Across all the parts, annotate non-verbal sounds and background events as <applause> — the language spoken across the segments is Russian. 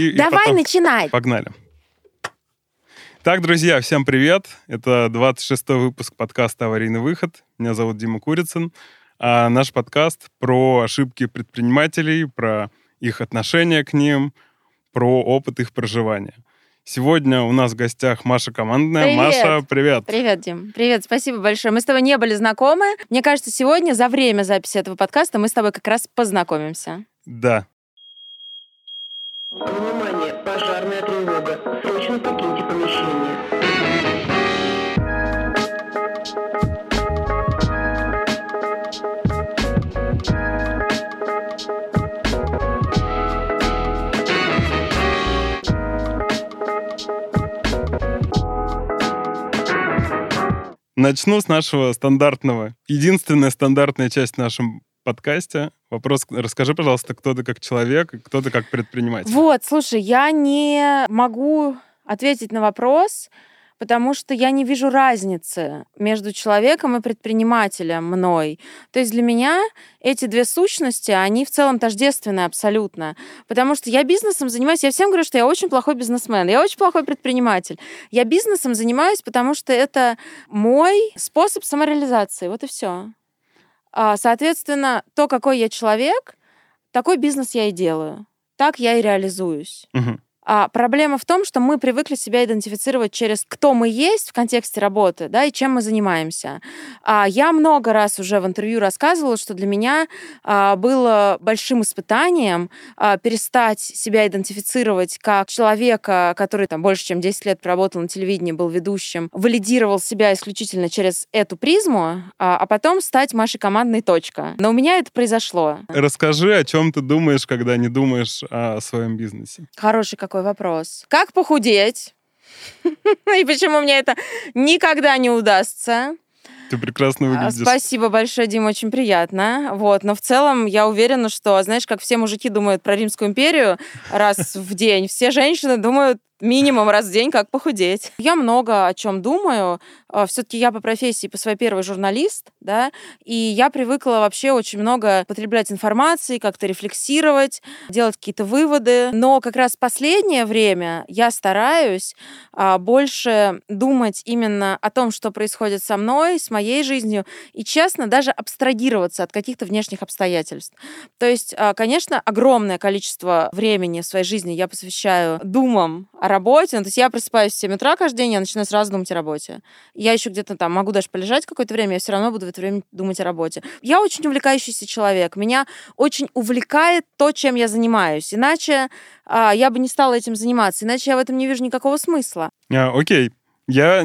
И, и Давай потом- начинай. Погнали. Так, друзья, всем привет. Это 26-й выпуск подкаста «Аварийный выход». Меня зовут Дима Курицын. А наш подкаст про ошибки предпринимателей, про их отношение к ним, про опыт их проживания. Сегодня у нас в гостях Маша Командная. Привет. Маша, привет. Привет, Дим. Привет, спасибо большое. Мы с тобой не были знакомы. Мне кажется, сегодня, за время записи этого подкаста, мы с тобой как раз познакомимся. Да. Внимание, пожарная тревога. Срочно покиньте помещение. Начну с нашего стандартного, единственная стандартная часть в подкасте. Вопрос, расскажи, пожалуйста, кто ты как человек, кто ты как предприниматель. Вот, слушай, я не могу ответить на вопрос, потому что я не вижу разницы между человеком и предпринимателем мной. То есть для меня эти две сущности, они в целом тождественны абсолютно. Потому что я бизнесом занимаюсь, я всем говорю, что я очень плохой бизнесмен, я очень плохой предприниматель. Я бизнесом занимаюсь, потому что это мой способ самореализации. Вот и все. Соответственно, то, какой я человек, такой бизнес я и делаю. Так я и реализуюсь. Мгм. А проблема в том, что мы привыкли себя идентифицировать через кто мы есть в контексте работы, да, и чем мы занимаемся. А я много раз уже в интервью рассказывала, что для меня а, было большим испытанием а, перестать себя идентифицировать как человека, который там больше чем 10 лет проработал на телевидении, был ведущим, валидировал себя исключительно через эту призму, а, а потом стать Машей командной точка. Но у меня это произошло. Расскажи, о чем ты думаешь, когда не думаешь о своем бизнесе. Хороший какой вопрос. Как похудеть? <laughs> И почему мне это никогда не удастся? Ты прекрасно А, выглядишь. Спасибо большое, Дим, очень приятно. Вот, но в целом я уверена, что, знаешь, как все мужики думают про Римскую империю раз <laughs> в день, все женщины думают минимум раз в день, как похудеть. Я много о чем думаю. Все-таки я по профессии, по своей первой журналист, да, и я привыкла вообще очень много потреблять информации, как-то рефлексировать, делать какие-то выводы. Но как раз последнее время я стараюсь а, больше думать именно о том, что происходит со мной, с моей жизнью, и, честно, даже абстрагироваться от каких-то внешних обстоятельств. То есть, а, конечно, огромное количество времени в своей жизни я посвящаю думам о работе. Ну, то есть я просыпаюсь в 7 утра каждый день, я начинаю сразу думать о работе. Я еще где-то там могу даже полежать какое-то время, я все равно буду в это время думать о работе. Я очень увлекающийся человек. Меня очень увлекает то, чем я занимаюсь. Иначе а, я бы не стала этим заниматься. Иначе я в этом не вижу никакого смысла. А, окей. Я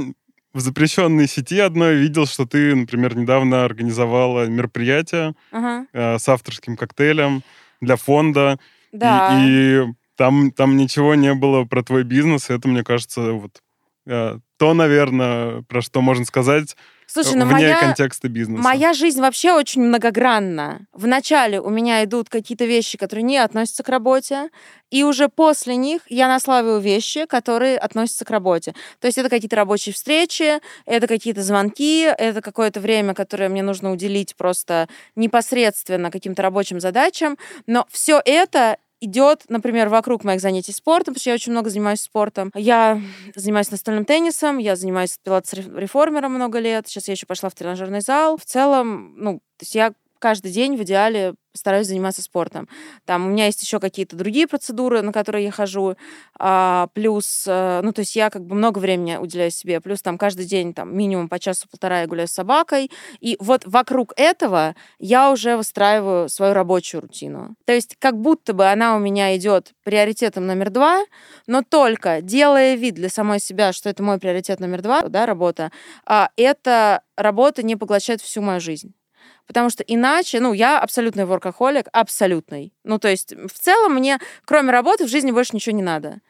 в запрещенной сети одной видел, что ты, например, недавно организовала мероприятие Ага. э, с авторским коктейлем для фонда. И- Да. И, там, там ничего не было про твой бизнес. и Это, мне кажется, вот э, то, наверное, про что можно сказать Слушай, ну вне моя... контекста бизнеса. Моя жизнь вообще очень многогранна. Вначале у меня идут какие-то вещи, которые не относятся к работе, и уже после них я наславиваю вещи, которые относятся к работе. То есть это какие-то рабочие встречи, это какие-то звонки, это какое-то время, которое мне нужно уделить просто непосредственно каким-то рабочим задачам. Но все это идет, например, вокруг моих занятий спортом, потому что я очень много занимаюсь спортом. Я занимаюсь настольным теннисом, я занимаюсь пилатес-реформером много лет, сейчас я еще пошла в тренажерный зал. В целом, ну, то есть я каждый день в идеале стараюсь заниматься спортом. Там у меня есть еще какие-то другие процедуры, на которые я хожу, а, плюс, э, ну, то есть я как бы много времени уделяю себе, плюс там каждый день там минимум по часу-полтора я гуляю с собакой, и вот вокруг этого я уже выстраиваю свою рабочую рутину. То есть как будто бы она у меня идет приоритетом номер два, но только делая вид для самой себя, что это мой приоритет номер два, да, работа, а, эта работа не поглощает всю мою жизнь. Потому что иначе, ну, я абсолютный воркохолик, абсолютный. Ну, то есть, в целом мне, кроме работы, в жизни больше ничего не надо.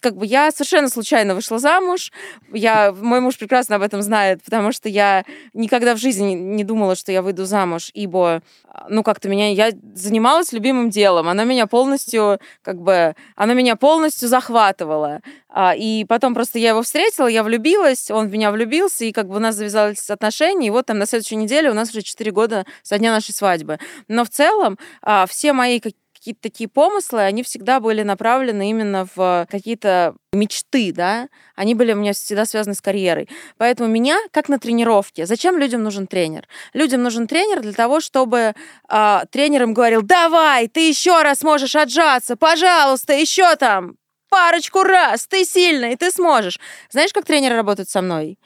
Как бы я совершенно случайно вышла замуж. Я, мой муж прекрасно об этом знает, потому что я никогда в жизни не думала, что я выйду замуж, ибо, ну, как-то меня, я занималась любимым делом. Оно меня полностью, как бы, оно меня полностью захватывало. А, и потом просто я его встретила, я влюбилась, он в меня влюбился, и как бы у нас завязались отношения, и вот там на следующей неделе у нас уже 4 года со дня нашей свадьбы. Но в целом а, все мои какие-то такие помыслы, они всегда были направлены именно в какие-то мечты, да, они были у меня всегда связаны с карьерой. Поэтому меня, как на тренировке, зачем людям нужен тренер? Людям нужен тренер для того, чтобы э, тренер им говорил, давай, ты еще раз можешь отжаться, пожалуйста, еще там парочку раз, ты сильный, ты сможешь. Знаешь, как тренеры работают со мной?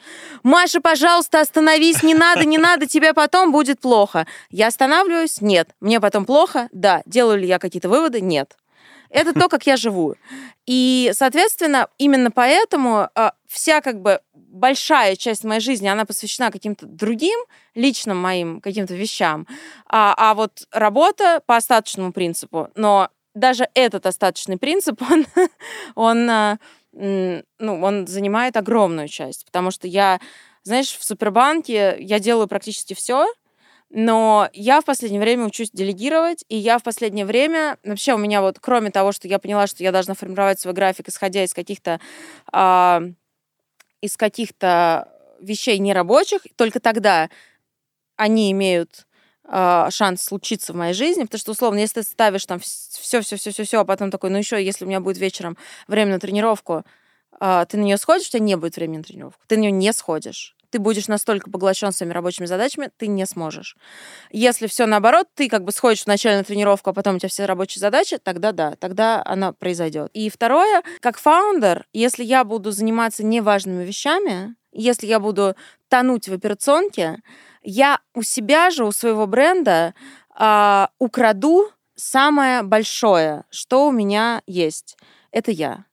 Маша, пожалуйста, остановись, не надо, не надо, тебе потом будет плохо. Я останавливаюсь? Нет. Мне потом плохо? Да. Делаю ли я какие-то выводы? Нет. Это то, как я живу. И, соответственно, именно поэтому э, вся как бы большая часть моей жизни, она посвящена каким-то другим личным моим каким-то вещам. А, а вот работа по остаточному принципу. Но даже этот остаточный принцип, <laughs> он, он, а, ну, он занимает огромную часть, потому что я, знаешь, в Супербанке я делаю практически все, но я в последнее время учусь делегировать, и я в последнее время, вообще у меня вот, кроме того, что я поняла, что я должна формировать свой график, исходя из каких-то э, из каких-то вещей нерабочих, только тогда они имеют э, шанс случиться в моей жизни, потому что, условно, если ты ставишь там все, все, все, все, все, а потом такой, ну еще, если у меня будет вечером время на тренировку, э, ты на нее сходишь, у тебя не будет времени на тренировку, ты на нее не сходишь ты будешь настолько поглощен своими рабочими задачами, ты не сможешь. Если все наоборот, ты как бы сходишь вначале на тренировку, а потом у тебя все рабочие задачи, тогда да, тогда она произойдет. И второе, как фаундер, если я буду заниматься неважными вещами, если я буду тонуть в операционке, я у себя же, у своего бренда э, украду самое большое, что у меня есть. Это я.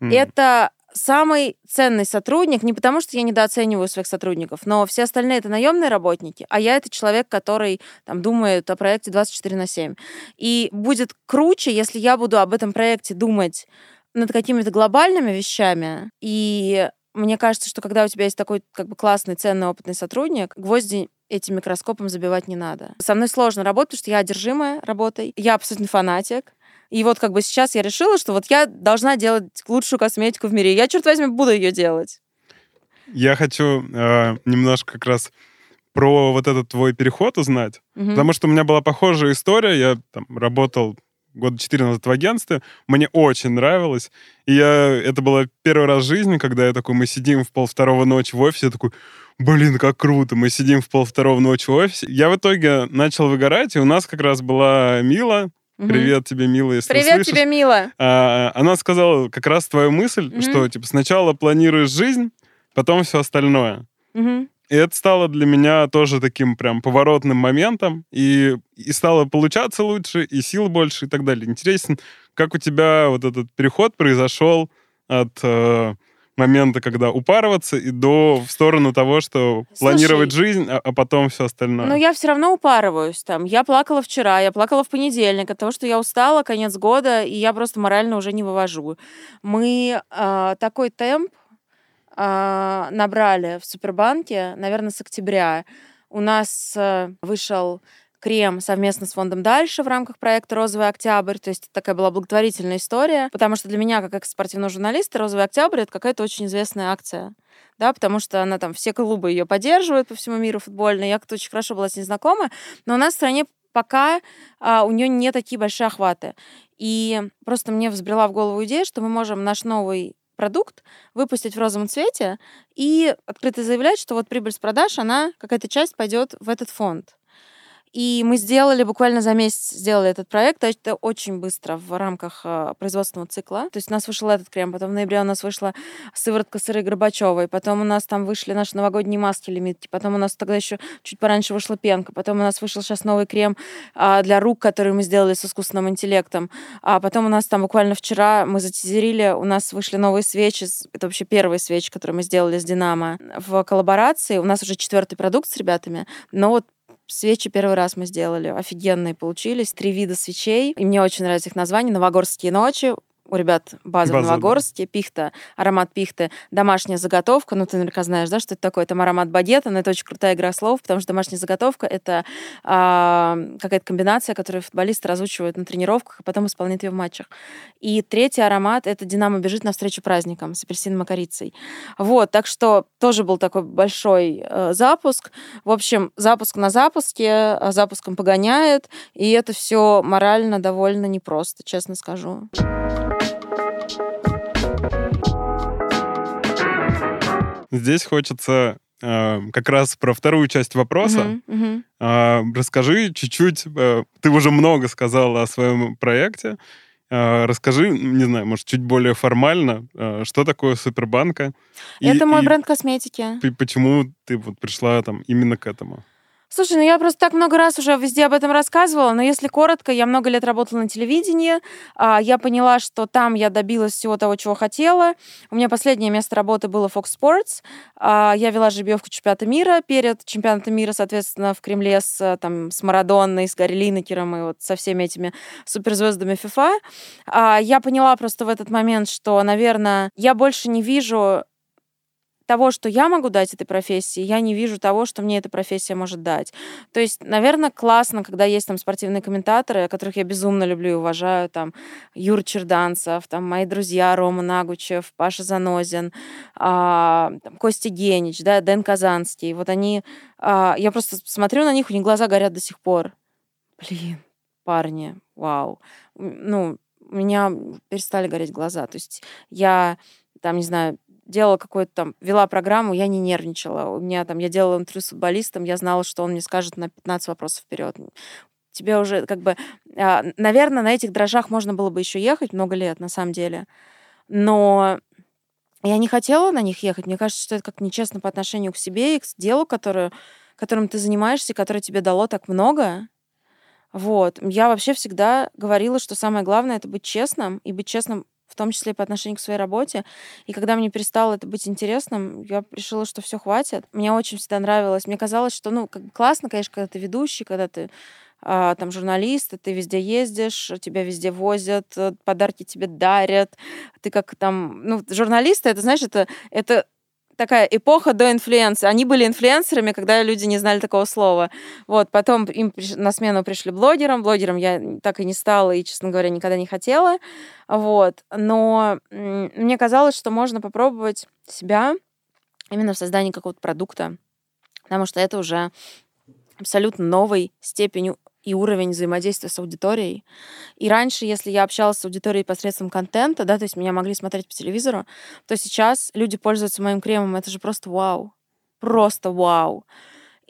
Mm. Это самый ценный сотрудник, не потому что я недооцениваю своих сотрудников, но все остальные это наемные работники, а я это человек, который там думает о проекте 24 на 7. И будет круче, если я буду об этом проекте думать над какими-то глобальными вещами и мне кажется, что когда у тебя есть такой как бы классный, ценный, опытный сотрудник, гвозди этим микроскопом забивать не надо. Со мной сложно работать, потому что я одержимая работой. Я абсолютно фанатик. И вот как бы сейчас я решила, что вот я должна делать лучшую косметику в мире. Я, черт возьми, буду ее делать. Я хочу э, немножко как раз про вот этот твой переход узнать, угу. потому что у меня была похожая история. Я там работал года четыре назад в агентстве. Мне очень нравилось. И я, это было первый раз в жизни, когда я такой, мы сидим в пол второго ночи в офисе, я такой, блин, как круто, мы сидим в пол второго ночи в офисе. Я в итоге начал выгорать, и у нас как раз была Мила, Угу. Привет тебе, Мила, если Привет услышишь. тебе, Мила. А, она сказала как раз твою мысль, угу. что типа сначала планируешь жизнь, потом все остальное. Угу. И это стало для меня тоже таким прям поворотным моментом. И, и стало получаться лучше, и сил больше, и так далее. Интересно, как у тебя вот этот переход произошел от э, момента, когда упарываться, и до в сторону того, что Слушай, планировать жизнь, а, а потом все остальное. Но я все равно упарываюсь там. Я плакала вчера, я плакала в понедельник от того, что я устала, конец года, и я просто морально уже не вывожу. Мы э, такой темп э, набрали в Супербанке, наверное, с октября. У нас э, вышел крем совместно с фондом «Дальше» в рамках проекта «Розовый октябрь». То есть такая была благотворительная история, потому что для меня, как спортивного журналиста, «Розовый октябрь» — это какая-то очень известная акция да, потому что она там, все клубы ее поддерживают по всему миру футбольные. Я как-то очень хорошо была с ней знакома, но у нас в стране пока а, у нее не такие большие охваты. И просто мне взбрела в голову идея, что мы можем наш новый продукт выпустить в розовом цвете и открыто заявлять, что вот прибыль с продаж, она, какая-то часть пойдет в этот фонд. И мы сделали, буквально за месяц сделали этот проект. Это очень быстро в рамках э, производственного цикла. То есть у нас вышел этот крем, потом в ноябре у нас вышла сыворотка сыры Горбачевой, потом у нас там вышли наши новогодние маски лимитки, потом у нас тогда еще чуть пораньше вышла пенка, потом у нас вышел сейчас новый крем а, для рук, который мы сделали с искусственным интеллектом, а потом у нас там буквально вчера мы затизерили, у нас вышли новые свечи, это вообще первые свечи, которые мы сделали с Динамо в коллаборации. У нас уже четвертый продукт с ребятами, но вот Свечи первый раз мы сделали. Офигенные получились. Три вида свечей. И мне очень нравится их название. Новогорские ночи, у ребят база в База, да. Новогорске, пихта, аромат пихты, домашняя заготовка, ну, ты наверняка знаешь, да, что это такое, там аромат багета, но это очень крутая игра слов, потому что домашняя заготовка — это а, какая-то комбинация, которую футболисты разучивают на тренировках, и потом исполняют ее в матчах. И третий аромат — это «Динамо бежит навстречу праздникам» с апельсином и корицей. Вот, так что тоже был такой большой э, запуск. В общем, запуск на запуске, а запуском погоняет, и это все морально довольно непросто, честно скажу. Здесь хочется э, как раз про вторую часть вопроса. Мгм. А, расскажи чуть-чуть, э, ты уже много сказала о своем проекте. А, расскажи, не знаю, может, чуть более формально, э, что такое Супербанка? и- Это мой и бренд косметики. почему ты вот пришла там именно к этому? Слушай, ну я просто так много раз уже везде об этом рассказывала, но если коротко, я много лет работала на телевидении, а, я поняла, что там я добилась всего того, чего хотела. У меня последнее место работы было Fox Sports. А, Я вела жеребьевку чемпионата мира перед чемпионатом мира, соответственно, в Кремле с, э, там, с Марадонной, с Гарри Линекером и вот со всеми этими суперзвездами FIFA. А, Я поняла просто в этот момент, что, наверное, я больше не вижу того, что я могу дать этой профессии, я не вижу того, что мне эта профессия может дать. То есть, наверное, классно, когда есть там спортивные комментаторы, которых я безумно люблю и уважаю, там Юр Черданцев, там мои друзья Рома Нагучев, Паша Занозин, а, там, Костя Генич, да, Дэн Казанский. Вот они... а, я просто смотрю на них, у них глаза горят до сих пор. Блин, парни, вау. Ну, у меня перестали гореть глаза. То есть я там, не знаю, делала какую-то там, вела программу, я не нервничала. У меня там, я делала интервью с футболистом, я знала, что он мне скажет на 15 вопросов вперед. Тебе уже как бы, а, наверное, на этих дрожжах можно было бы еще ехать много лет, на самом деле. Но я не хотела на них ехать. Мне кажется, что это как нечестно по отношению к себе и к делу, которое, которым ты занимаешься, и которое тебе дало так много. Вот. Я вообще всегда говорила, что самое главное — это быть честным, и быть честным в том числе по отношению к своей работе. И когда мне перестало это быть интересным, я решила, что все хватит. Мне очень всегда нравилось. Мне казалось, что, ну, как классно, конечно, когда ты ведущий, когда ты а, там журналист, ты везде ездишь, тебя везде возят, э, подарки тебе дарят. Ты как там... Ну, журналисты, это, знаешь, это, это такая эпоха до инфлюенса. Они были инфлюенсерами, когда люди не знали такого слова. Вот, потом им на смену пришли блогерам. Блогером я так и не стала, и, честно говоря, никогда не хотела. Вот. Но мне казалось, что можно попробовать себя именно в создании какого-то продукта, потому что это уже абсолютно новый степень и уровень взаимодействия с аудиторией. И раньше, если я общалась с аудиторией посредством контента, да, то есть меня могли смотреть по телевизору, то сейчас люди пользуются моим кремом, это же просто вау. Просто вау.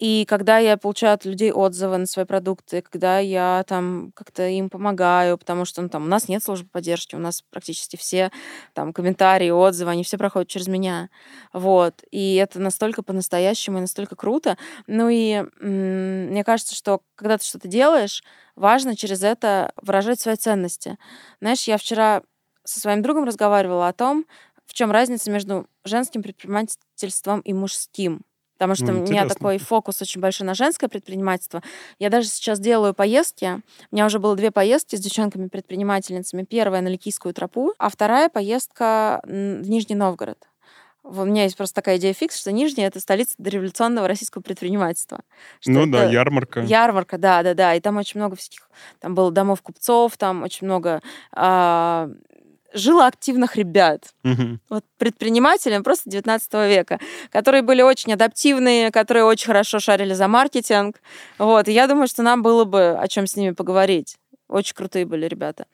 И когда я получаю от людей отзывы на свои продукты, когда я там как-то им помогаю, потому что ну, там у нас нет службы поддержки, у нас практически все там комментарии, отзывы, они все проходят через меня. Вот. И это настолько по-настоящему и настолько круто. Ну и мне кажется, что когда ты что-то делаешь, важно через это выражать свои ценности. Знаешь, я вчера со своим другом разговаривала о том, в чем разница между женским предпринимательством и мужским. Потому что Ну, у меня такой фокус очень большой на женское предпринимательство. Я даже сейчас делаю поездки. У меня уже было две поездки с девчонками-предпринимательницами. Первая на Ликийскую тропу, а вторая поездка в Нижний Новгород. У меня есть просто такая идея фикс, что Нижний — это столица дореволюционного российского предпринимательства. Ну да, ярмарка. Ярмарка, да, да, да. И там очень много всяких... Там было домов купцов, там очень много... а, жило активных ребят. Мгм. Вот предприниматели просто 19 века, которые были очень адаптивные, которые очень хорошо шарили за маркетинг. Вот. И я думаю, что нам было бы о чем с ними поговорить. Очень крутые были ребята.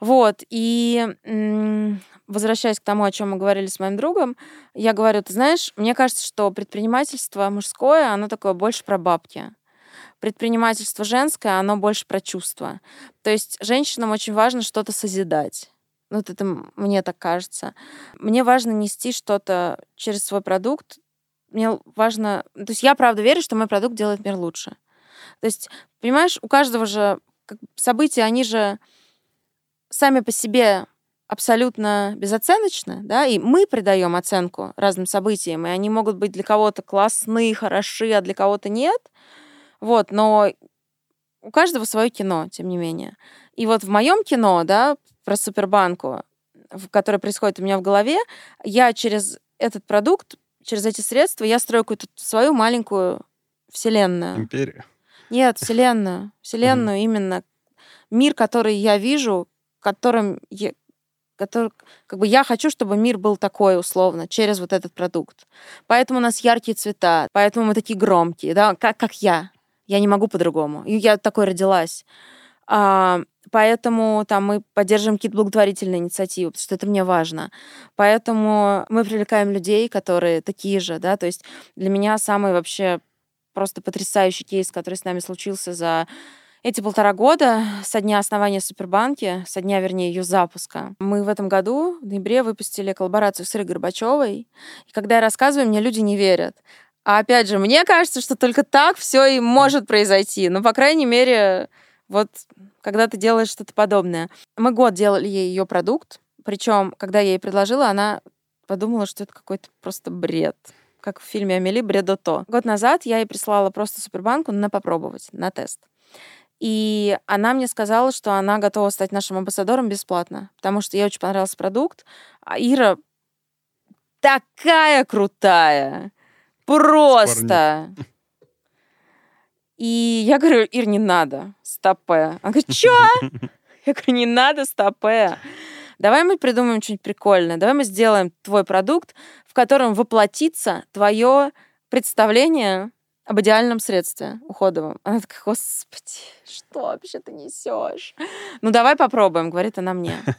Вот. И м, возвращаясь к тому, о чем мы говорили с моим другом, я говорю, ты знаешь, мне кажется, что предпринимательство мужское, оно такое больше про бабки. Предпринимательство женское, оно больше про чувства. То есть женщинам очень важно что-то созидать. Вот это мне так кажется. Мне важно нести что-то через свой продукт. Мне важно... То есть я правда верю, что мой продукт делает мир лучше. То есть, понимаешь, у каждого же события, они же сами по себе абсолютно безоценочны, да, и мы придаем оценку разным событиям, и они могут быть для кого-то классные, хороши, а для кого-то нет. Вот, но у каждого свое кино, тем не менее. И вот в моем кино, да, про Супербанку, в- которая происходит у меня в голове, я через этот продукт, через эти средства, я строю какую-то свою маленькую вселенную. Империя. Нет, вселенную. Вселенную именно. Мир, который я вижу, которым я, который, как бы я хочу, чтобы мир был такой условно, через вот этот продукт. Поэтому у нас яркие цвета, поэтому мы такие громкие, да, как, как я. Я не могу по-другому. Я такой родилась. А, поэтому там мы поддерживаем какие-то благотворительные инициативы, потому что это мне важно. Поэтому мы привлекаем людей, которые такие же, да, то есть для меня самый вообще просто потрясающий кейс, который с нами случился за эти полтора года со дня основания Супербанки, со дня, вернее, ее запуска. Мы в этом году, в ноябре, выпустили коллаборацию с Ирой Горбачевой. И когда я рассказываю, мне люди не верят. А опять же, мне кажется, что только так все и может произойти. Ну, по крайней мере, вот когда ты делаешь что-то подобное. Мы год делали ей ее продукт, причем, когда я ей предложила, она подумала, что это какой-то просто бред как в фильме Амели «Бредото». Год назад я ей прислала просто Супербанку на попробовать, на тест. И она мне сказала, что она готова стать нашим амбассадором бесплатно, потому что ей очень понравился продукт. А Ира такая крутая. Просто. И я говорю, Ир, не надо, стопе. Она говорит, что? <laughs> Я говорю, не надо, стопе. Давай мы придумаем что-нибудь прикольное. Давай мы сделаем твой продукт, в котором воплотится твое представление об идеальном средстве уходовом. Она такая, господи, что вообще ты несешь? Ну, давай попробуем, говорит она мне. <laughs>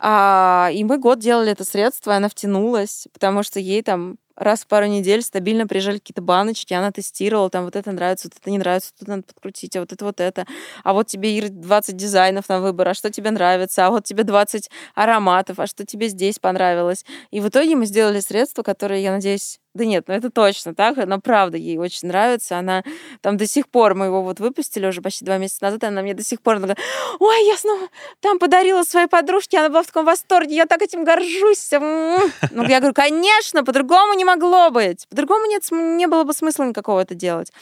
А, и мы год делали это средство, и она втянулась, потому что ей там раз в пару недель стабильно приезжали какие-то баночки, она тестировала, там вот это нравится, вот это не нравится, это надо подкрутить, а вот это вот это. А вот тебе, Ир, 20 дизайнов на выбор, а что тебе нравится, а вот тебе 20 ароматов, а что тебе здесь понравилось. И в итоге мы сделали средство, которое, я надеюсь, да нет, ну это точно так, но правда ей очень нравится, она там до сих пор, мы его вот выпустили уже почти два месяца назад, и она мне до сих пор, она говорит, ой, я снова там подарила своей подружке, она была в таком восторге, я так этим горжусь. М. Ну, я говорю, конечно, по-другому не могло быть, по-другому нет, не было бы смысла никакого это делать.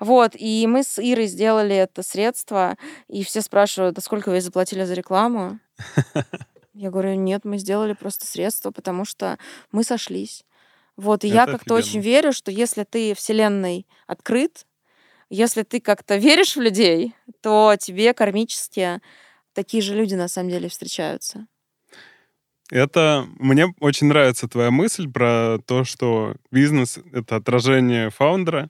Вот, и мы с Ирой сделали это средство, и все спрашивают, а сколько вы заплатили за рекламу? <laughs> Я говорю, нет, мы сделали просто средство, потому что мы сошлись. Вот, и я Это как-то очень верю, что если ты вселенной открыт, если ты как-то веришь в людей, то тебе кармически такие же люди на самом деле встречаются. Это мне очень нравится твоя мысль про то, что бизнес — это отражение фаундера.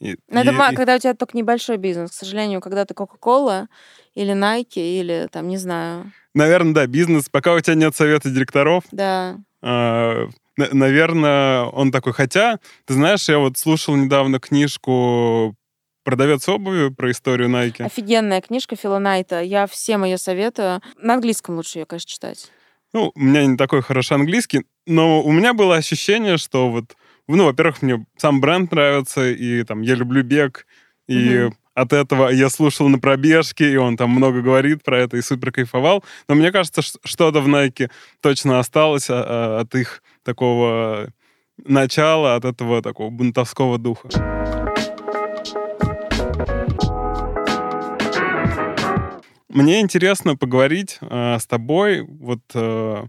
И, Но это и- когда у тебя только небольшой бизнес. К сожалению, когда ты Coca-Cola или Nike, или там, не знаю, наверное, да, бизнес, пока у тебя нет совета директоров, да. на- наверное, он такой. Хотя, ты знаешь, я вот слушал недавно книжку «Продавец обуви» про историю Nike. Офигенная книжка Фила Найта. Я всем ее советую. На английском лучше ее, конечно, читать. Ну, у меня не такой хороший английский, но у меня было ощущение, что вот, ну, во-первых, мне сам бренд нравится, и там я люблю бег, и Мгм. от этого я слушал на пробежке, и он там много говорит про это, и супер кайфовал. Но мне кажется, что-то в Nike точно осталось а, а, от их такого начала, от этого такого бунтовского духа. Мне интересно поговорить э, с тобой. Вот э,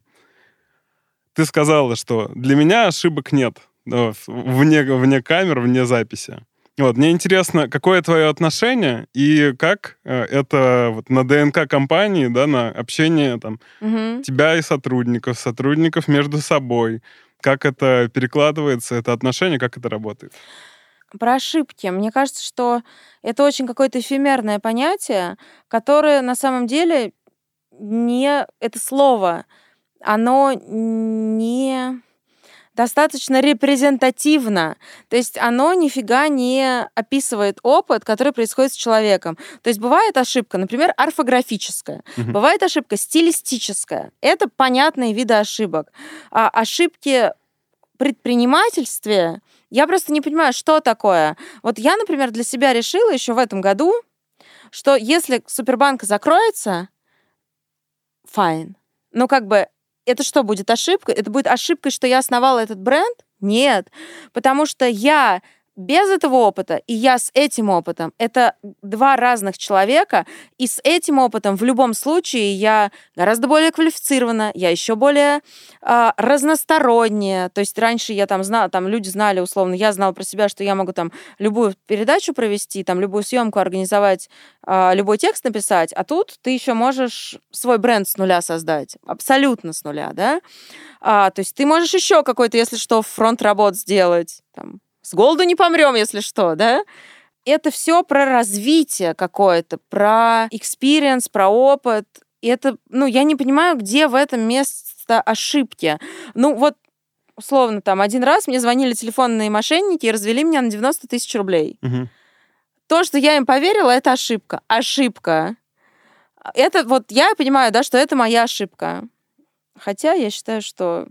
ты сказала, что для меня ошибок нет вне, вне камер, вне записи. Вот, мне интересно, какое твое отношение и как э, это вот на ДНК компании, да, на общение там Мгм. тебя и сотрудников, сотрудников между собой, как это перекладывается, это отношение, как это работает. Про ошибки. Мне кажется, что это очень какое-то эфемерное понятие, которое на самом деле не... Это слово, оно не достаточно репрезентативно. То есть оно нифига не описывает опыт, который происходит с человеком. То есть бывает ошибка, например, орфографическая, Мгм. бывает ошибка стилистическая. Это понятные виды ошибок. А ошибки предпринимательстве, я просто не понимаю, что такое. Вот я, например, для себя решила еще в этом году, что если Супербанк закроется, файн. Ну, как бы, это что будет ошибка? Это будет ошибкой, что я основала этот бренд? Нет. Потому что я без этого опыта и я с этим опытом, это два разных человека, и с этим опытом в любом случае я гораздо более квалифицирована, я еще более э, разносторонняя. То есть раньше я там знала, там люди знали условно, я знала про себя, что я могу там любую передачу провести, там любую съемку организовать, э, любой текст написать, а тут ты еще можешь свой бренд с нуля создать, абсолютно с нуля, да. А, то есть ты можешь еще какой-то, если что, фронт работ сделать, там, с голоду не помрем, если что, да? Это все про развитие какое-то, про experience, про опыт. И это, ну, я не понимаю, где в этом место ошибки. Ну, вот условно, там, один раз мне звонили телефонные мошенники и развели меня на 90 тысяч рублей. Мгм. То, что я им поверила, это ошибка. Ошибка. Это вот я понимаю, да, что это моя ошибка. Хотя я считаю, что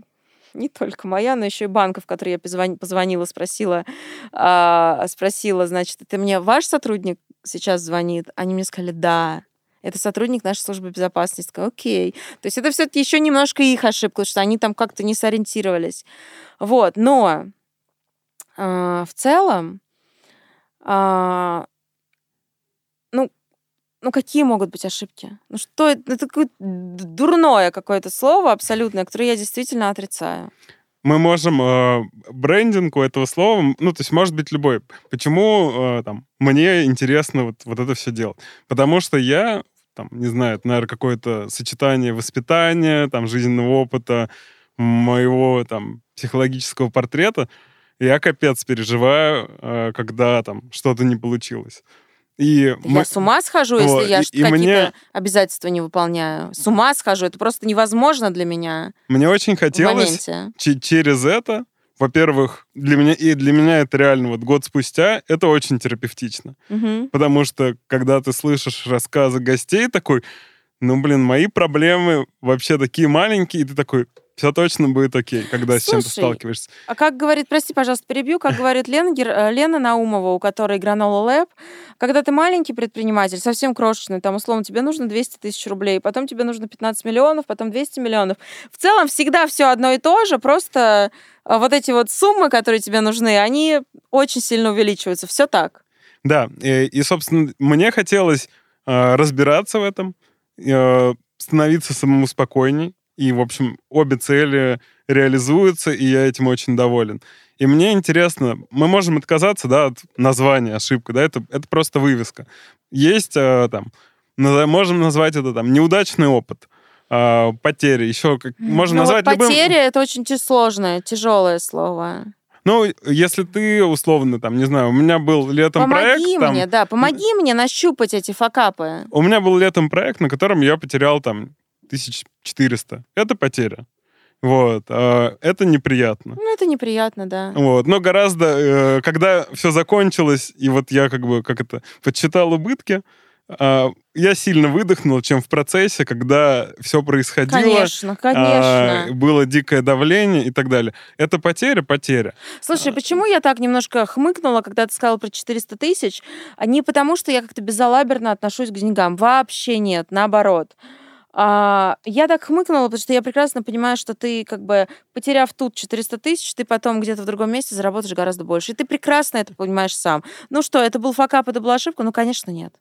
не только моя, но еще и банков, которые я позвон- позвонила, спросила, а, спросила, значит, это мне ваш сотрудник сейчас звонит? Они мне сказали, да. Это сотрудник нашей службы безопасности. Я Сказала, окей. То есть это все-таки еще немножко их ошибка, что они там как-то не сориентировались. Вот, но а, в целом, ну, ну какие могут быть ошибки? Ну что это? Это такое д- дурное какое-то слово абсолютное, которое я действительно отрицаю. Мы можем э, брендинг у этого слова, ну, то есть может быть любой. Почему э, там, мне интересно вот, вот это все делать? Потому что я, там, не знаю, это, наверное, какое-то сочетание воспитания, там, жизненного опыта, моего там психологического портрета, я капец переживаю, э, когда там что-то не получилось. И Да мы- Я с ума схожу, Вот, если я и- ш- и мне- какие-то обязательства не выполняю. С ума схожу. Это просто невозможно для меня мне очень хотелось через это, во-первых, для меня, и для меня это реально вот год спустя, это очень терапевтично. Мгм. Потому что, когда ты слышишь рассказы гостей, такой, ну, блин, мои проблемы вообще такие маленькие, и ты такой, все точно будет окей, когда с чем-то Слушай, сталкиваешься. А как говорит, прости, пожалуйста, перебью, как говорит Лена, Гер- э, Лена Наумова, у которой Granola Lab, когда ты маленький предприниматель, совсем крошечный, там, условно, тебе нужно 200 тысяч рублей, потом тебе нужно 15 миллионов, потом 200 миллионов. В целом всегда все одно и то же, просто э, вот эти вот суммы, которые тебе нужны, они очень сильно увеличиваются. Все так. Да, и, и, собственно, мне хотелось э, разбираться в этом, э, становиться самому спокойней, и, в общем, обе цели реализуются, и я этим очень доволен. И мне интересно, мы можем отказаться, да, от названия ошибка, да, это, это просто вывеска. Есть э, там, можем назвать это там неудачный опыт, э, потери, еще как, можно Ну, вот назвать любым... потеря это очень сложное, тяжелое слово. Ну, если ты, условно, там, не знаю, у меня был летом помоги проект... там, мне, да, помоги мне нащупать эти факапы. У меня был летом проект, на котором я потерял там 1400. Это потеря. Вот. а, Это неприятно. Ну, это неприятно, да. Вот. Но гораздо, э, когда все закончилось, и вот я как бы, как это, подсчитал убытки, а, я сильно выдохнул, чем в процессе, когда все происходило. Конечно, а, конечно. было дикое давление и так далее. Это потеря, потеря. Слушай, почему я так немножко хмыкнула, когда ты сказала про 400 тысяч? Не потому, что я как-то безалаберно отношусь к деньгам. Вообще нет, наоборот. А, я так хмыкнула, потому что я прекрасно понимаю, что ты, как бы, потеряв тут 400 тысяч, ты потом где-то в другом месте заработаешь гораздо больше. И ты прекрасно это понимаешь сам. Ну что, это был факап, это была ошибка? Ну, конечно, нет.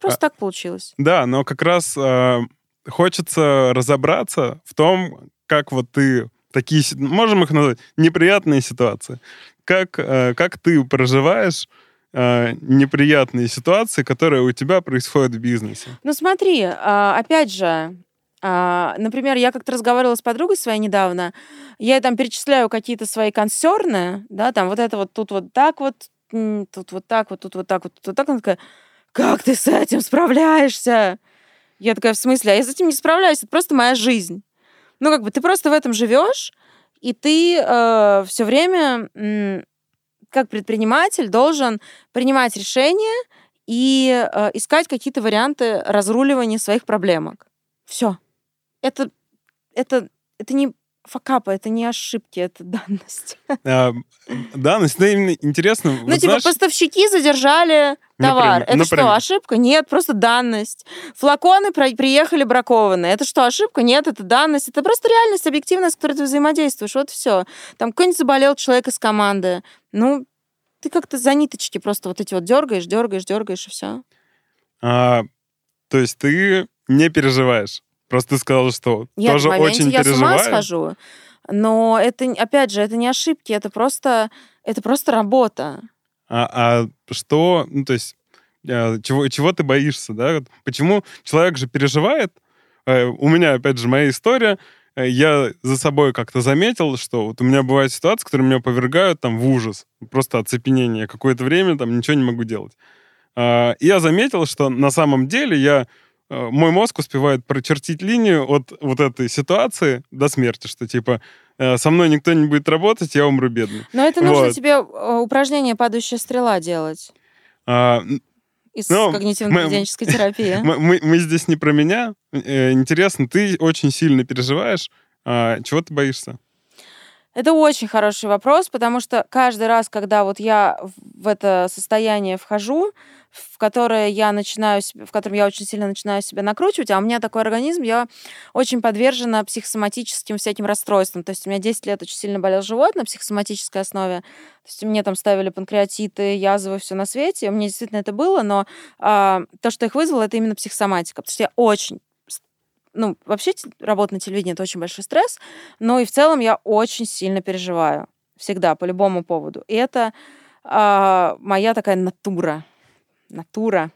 Просто так получилось. Да, но как раз э, хочется разобраться в том, как вот ты такие, можем их назвать, неприятные ситуации. Как, э, как ты проживаешь э, неприятные ситуации, которые у тебя происходят в бизнесе. Ну смотри, а, опять же, а, например, я как-то разговаривала с подругой своей недавно, я там перечисляю какие-то свои консерны, да, там вот это вот тут вот так вот, тут вот так вот, тут вот так вот, тут вот так. Она такая, как ты с этим справляешься? Я такая, в смысле? А я с этим не справляюсь, это просто моя жизнь. Ну, как бы ты просто в этом живешь, и ты все время, как предприниматель, должен принимать решения и э, искать какие-то варианты разруливания своих проблемок. Все. Это, это, это не факапы, это не ошибки, это <laughs> данность. А, Да, но всегда именно интересно. Ну, вот типа, знаешь, поставщики задержали товар. Например, это что, например. ошибка? Нет, просто данность. Флаконы приехали бракованные. Это что, ошибка? Нет, это данность. Это просто реальность, объективность, с которой ты взаимодействуешь. Вот все. Там какой-нибудь заболел человек из команды. Ну, ты как-то за ниточки просто вот эти вот дергаешь, дергаешь, дергаешь, и все. А, то есть ты не переживаешь? Просто ты сказала, что Нет, тоже в моменте очень я с ума схожу. Но это, опять же, это не ошибки, это просто, это просто работа. А, а что, ну, то есть, э, чего, чего ты боишься, да? Почему человек же переживает? Э, У меня, опять же, моя история. Э, Я за собой как-то заметил, что вот у меня бывают ситуации, которые меня повергают там в ужас, просто оцепенение. Какое-то время там ничего не могу делать. А, И я заметил, что на самом деле я мой мозг успевает прочертить линию от вот этой ситуации до смерти, что типа э, со мной никто не будет работать, я умру бедный. Но это нужно Вот. тебе э, упражнение «Падающая стрела» делать А, из Ну, когнитивно-поведенческой <laughs> терапии. Мы, мы- мы здесь не про меня. Э, Интересно, ты очень сильно переживаешь. А, чего ты боишься? Это очень хороший вопрос, потому что каждый раз, когда вот я в это состояние вхожу, в которое я начинаю, в котором я очень сильно начинаю себя накручивать, а у меня такой организм, я очень подвержена психосоматическим всяким расстройствам. То есть у меня 10 лет очень сильно болел живот на психосоматической основе. То есть мне там ставили панкреатиты, язвы, все на свете. У меня действительно это было, но а, то, что их вызвало, это именно психосоматика. Потому что я очень ну, вообще работа на телевидении это очень большой стресс, но и в целом я очень сильно переживаю. Всегда, по любому поводу. И это а, моя такая натура. Натура.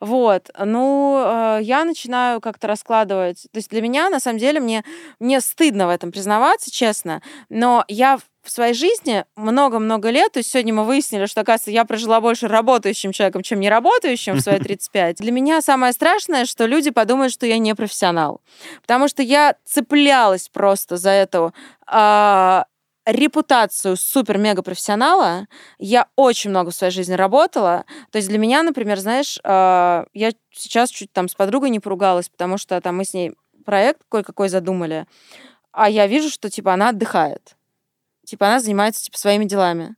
Вот, ну, э, я начинаю как-то раскладывать. То есть для меня, на самом деле, мне, мне стыдно в этом признаваться, честно, но я в своей жизни много-много лет, то есть сегодня мы выяснили, что, оказывается, я прожила больше работающим человеком, чем не работающим в свои <laughs> 35. Для меня самое страшное, что люди подумают, что я не профессионал. Потому что я цеплялась просто за эту а, репутацию супер-мега-профессионала. Я очень много в своей жизни работала. То есть для меня, например, знаешь, а, я сейчас чуть там с подругой не поругалась, потому что там мы с ней проект кое-какой задумали, а я вижу, что типа она отдыхает. Типа она занимается типа своими делами.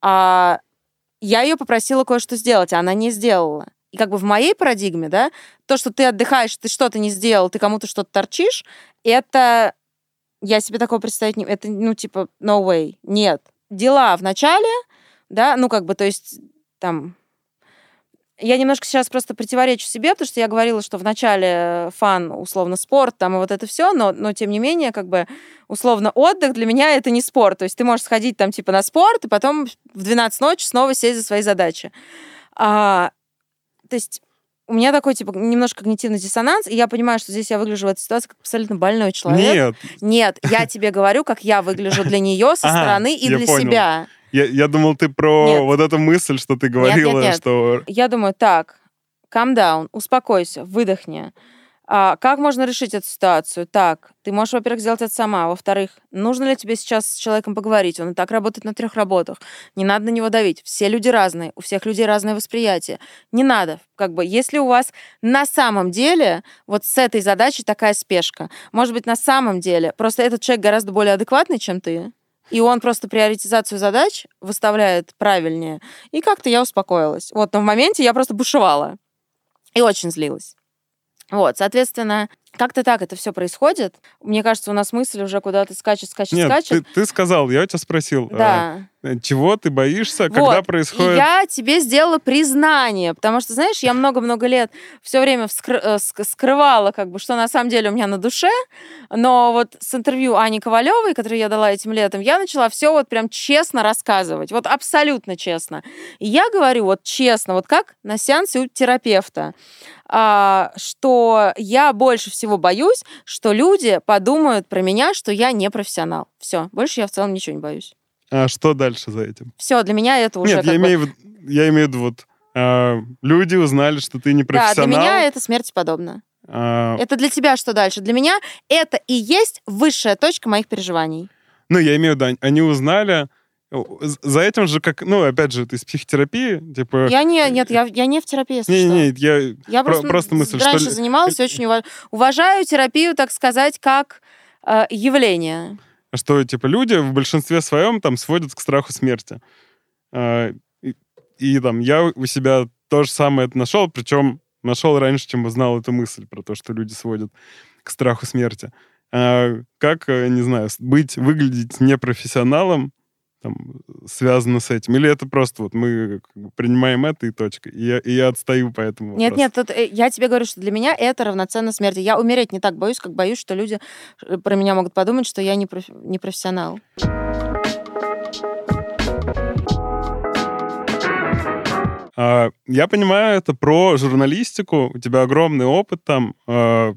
А я ее попросила кое-что сделать, а она не сделала. И как бы в моей парадигме, да, то, что ты отдыхаешь, ты что-то не сделал, ты кому-то что-то торчишь, это я себе такого представить не... Это, ну, типа, no way. Нет. Дела в начале, да, ну, как бы, то есть, там... Я немножко сейчас просто противоречу себе, потому что я говорила, что в начале фан, условно, спорт, там, и вот это все, но, но, тем не менее, как бы, условно, отдых для меня это не спорт. То есть ты можешь сходить там, типа, на спорт, и потом в 12 ночи снова сесть за свои задачи. А, то есть у меня такой, типа, немножко когнитивный диссонанс, и я понимаю, что здесь я выгляжу в этой ситуации как абсолютно больной человек. Нет, Нет, я тебе говорю, как я выгляжу для нее со <laughs> стороны и для себя. я, я думал, ты про Нет. вот эту мысль, что ты говорила, нет. что... Я думаю, так, calm down, успокойся, выдохни. А, как можно решить эту ситуацию? Так, ты можешь, во-первых, сделать это сама. Во-вторых, нужно ли тебе сейчас с человеком поговорить? Он и так работает на трех работах. Не надо на него давить. Все люди разные, у всех людей разное восприятие. Не надо. Как бы, если у вас на самом деле вот с этой задачей такая спешка, может быть, на самом деле просто этот человек гораздо более адекватный, чем ты, и он просто приоритизацию задач выставляет правильнее. И как-то я успокоилась. Вот, но в моменте я просто бушевала. И очень злилась. Вот, соответственно, как-то так это все происходит. Мне кажется, у нас мысль уже куда-то скачет, скачет, Нет, скачет. ты, ты сказал, я у тебя спросил, а, Да. Чего ты боишься, Вот. когда И происходит... я тебе сделала признание, потому что, знаешь, я много-много лет все время вскры- э, ск- скрывала, как бы, что на самом деле у меня на душе, но вот с интервью Ани Ковалевой, которое я дала этим летом, я начала все вот прям честно рассказывать, вот абсолютно честно. И я говорю вот честно, вот как на сеансе у терапевта, а, что я больше всего боюсь, что люди подумают про меня, что я не профессионал. Все, больше я в целом ничего не боюсь. А что дальше за этим? Все, для меня это уже Нет, я, бы... имею, я имею в виду, вот, а, люди узнали, что ты не Да, профессионал. для меня это смерти подобно. а, Это для тебя что дальше? Для меня это и есть высшая точка моих переживаний. Ну, я имею в виду, они- узнали... За этим же, как, ну, опять же, ты из психотерапии, типа... Я не, нет, я, я не в терапии, если Не, что. не, я... я про- просто, просто мысль, что раньше ли- занималась, очень уваж- уважаю терапию, так сказать, как э, явление. Что типа люди в большинстве своем там сводят к страху смерти. А, И, и там я у себя то же самое это нашел, причем нашел раньше, чем узнал эту мысль про то, что люди сводят к страху смерти. А, Как, э, не знаю, быть, выглядеть непрофессионалом там, связано с этим? Или это просто вот мы принимаем это и точка? И я, и я отстаю по этому Нет, вопросу? нет, тут, э, я тебе говорю, что для меня это равноценно смерти. Я умереть не так боюсь, как боюсь, что люди э, про меня могут подумать, что я не, проф- не профессионал. А, я понимаю, это про журналистику. У тебя огромный опыт там, а,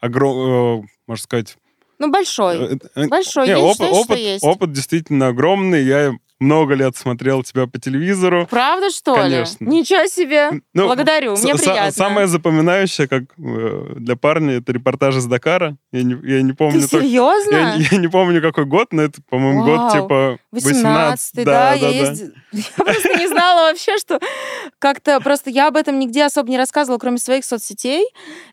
огром- э, можно сказать... Ну, большой. э, э, Большой. не, я опыт, считаю, опыт, есть. опыт действительно огромный. Я много лет смотрел тебя по телевизору. Правда, что Конечно. ли? Ничего себе. Ну, Благодарю, мне приятно. Самое запоминающее, как э, для парня, это репортаж из Дакара. Я не, я не Ты помню... только- серьезно? я, не- я не помню, какой год, но это, по-моему, год типа 18 да, я езди- <laughs> Я просто не знала вообще, что как-то... Просто я об этом нигде особо не рассказывала, кроме своих соцсетей.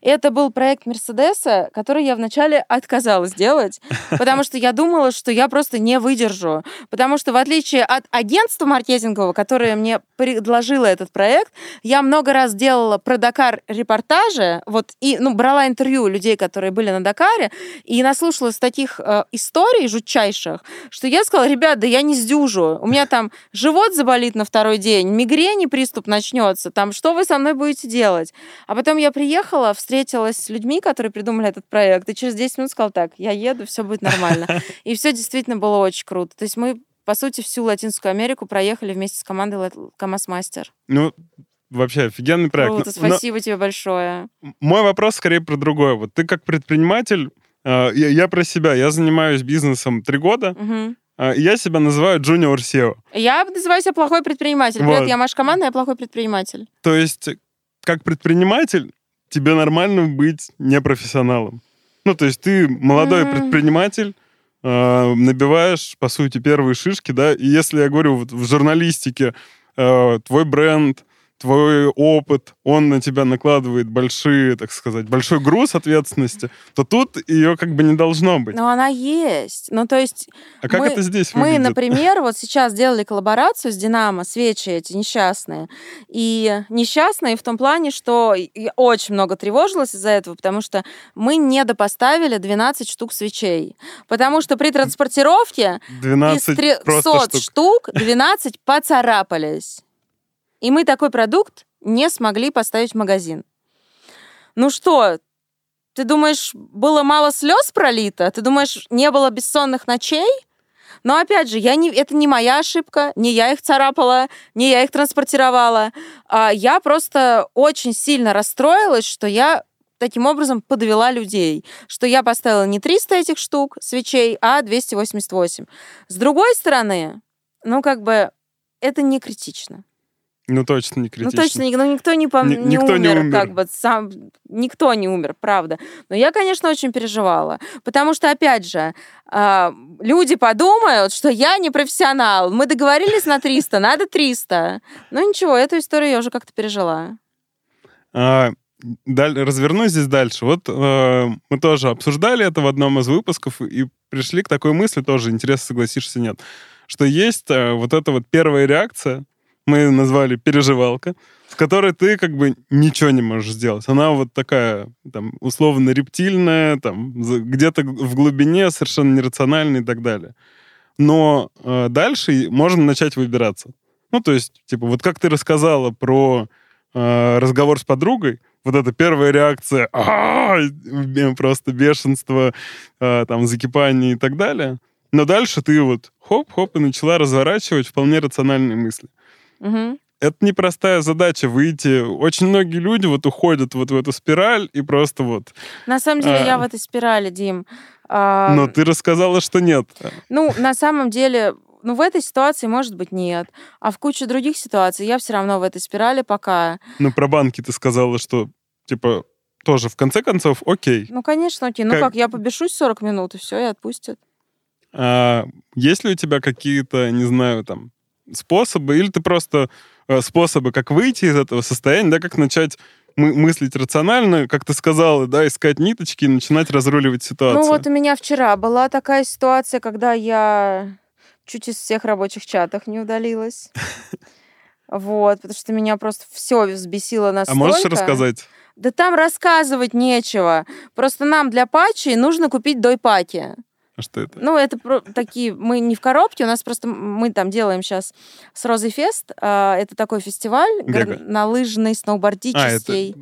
Это был проект Мерседеса, который я вначале отказалась делать, потому что я думала, что я просто не выдержу. Потому что в отличие от агентства маркетингового, которое мне предложило этот проект, я много раз делала про Дакар репортажи, вот, и, ну, брала интервью у людей, которые были на Дакаре, и наслушалась таких э, историй жутчайших, что я сказала, ребят, да я не сдюжу. У меня там живот заболит на второй день, мигрени приступ начнется, там, что вы со мной будете делать? А потом я приехала, встретилась с людьми, которые придумали этот проект, и через 10 минут сказала, так, я еду, все будет нормально. <laughs> И все действительно было очень круто. То есть мы, по сути, всю Латинскую Америку проехали вместе с командой КамАЗ Мастер. Ну, вообще офигенный проект. Круто, Но- но спасибо тебе большое. мой вопрос скорее про другое. Вот ты как предприниматель, э, я, я про себя, я занимаюсь бизнесом три года, и я себя называю junior SEO. Я называю себя плохой предприниматель. Привет, Вот. я Маша Команда, я плохой предприниматель. То есть, как предприниматель, тебе нормально быть непрофессионалом. Ну, то есть ты молодой М. предприниматель, набиваешь, по сути, первые шишки, да, и если я говорю вот в журналистике, э, твой бренд, твой опыт, он на тебя накладывает большие, так сказать, большой груз ответственности, то тут ее как бы не должно быть. Но она есть. Ну, то есть а как мы- это здесь мы, выглядит? например, вот сейчас делали коллаборацию с Динамо, свечи эти несчастные. И несчастные в том плане, что я очень много тревожилась из-за этого, потому что мы недопоставили 12 штук свечей. Потому что при транспортировке из 12 просто 300 штук. штук 12 поцарапались. И мы такой продукт не смогли поставить в магазин. Ну что, ты думаешь, было мало слез пролито? Ты думаешь, не было бессонных ночей? Но опять же, я не, это не моя ошибка, не я их царапала, не я их транспортировала. А я просто очень сильно расстроилась, что я таким образом подвела людей, что я поставила не 300 этих штук свечей, а 288. С другой стороны, ну как бы это не критично. Ну, точно не критично. Ну точно, ну, никто не, пом- Ни- не никто не умер, умер. как бы сам, никто не умер, правда. Но я, конечно, очень переживала, потому что, опять же, а, люди подумают, что я не профессионал. Мы договорились на 300, надо 300. Ну ничего, эту историю я уже как-то пережила. А, даль- развернусь здесь дальше. Вот э, мы тоже обсуждали это в одном из выпусков и пришли к такой мысли, тоже интересно, согласишься, нет, что есть э, вот эта вот первая реакция, мы назвали переживалка, с которой ты как бы ничего не можешь сделать. Она вот такая, там, условно рептильная, там, где-то в глубине, совершенно нерациональная и так далее. Но э, дальше можно начать выбираться. Ну, то есть, типа, вот как ты рассказала про э, разговор с подругой, вот эта первая реакция, просто бешенство, э, там, закипание и так далее. Но дальше ты вот хоп-хоп и начала разворачивать вполне рациональные мысли. Мгм. Это непростая задача выйти. Очень многие люди вот уходят вот в эту спираль и просто вот... На самом деле А. я в этой спирали, Дим. А, Но ты рассказала, что нет. Ну, на самом деле, ну, в этой ситуации, может быть, нет. А в куче других ситуаций я все равно в этой спирали пока. Ну, про банки ты сказала, что, типа, тоже в конце концов, окей. Ну, конечно, окей. Ну Как- как, я побешусь 40 минут, и все, и отпустят. А есть ли у тебя какие-то, не знаю, там, способы, или ты просто э, способы, как выйти из этого состояния, да, как начать мы- мыслить рационально, как ты сказала, да, искать ниточки и начинать разруливать ситуацию? Ну, вот у меня вчера была такая ситуация, когда я чуть из всех рабочих чатов не удалилась. Вот, потому что меня просто все взбесило а настолько. можешь рассказать? Да там рассказывать нечего. Просто нам для патчей нужно купить дойпаки. А что это? Ну, это про- такие, мы не в коробке, у нас просто, мы там делаем сейчас с Розой Фест, а, это такой фестиваль Бега. горнолыжный, А, сноубордический. это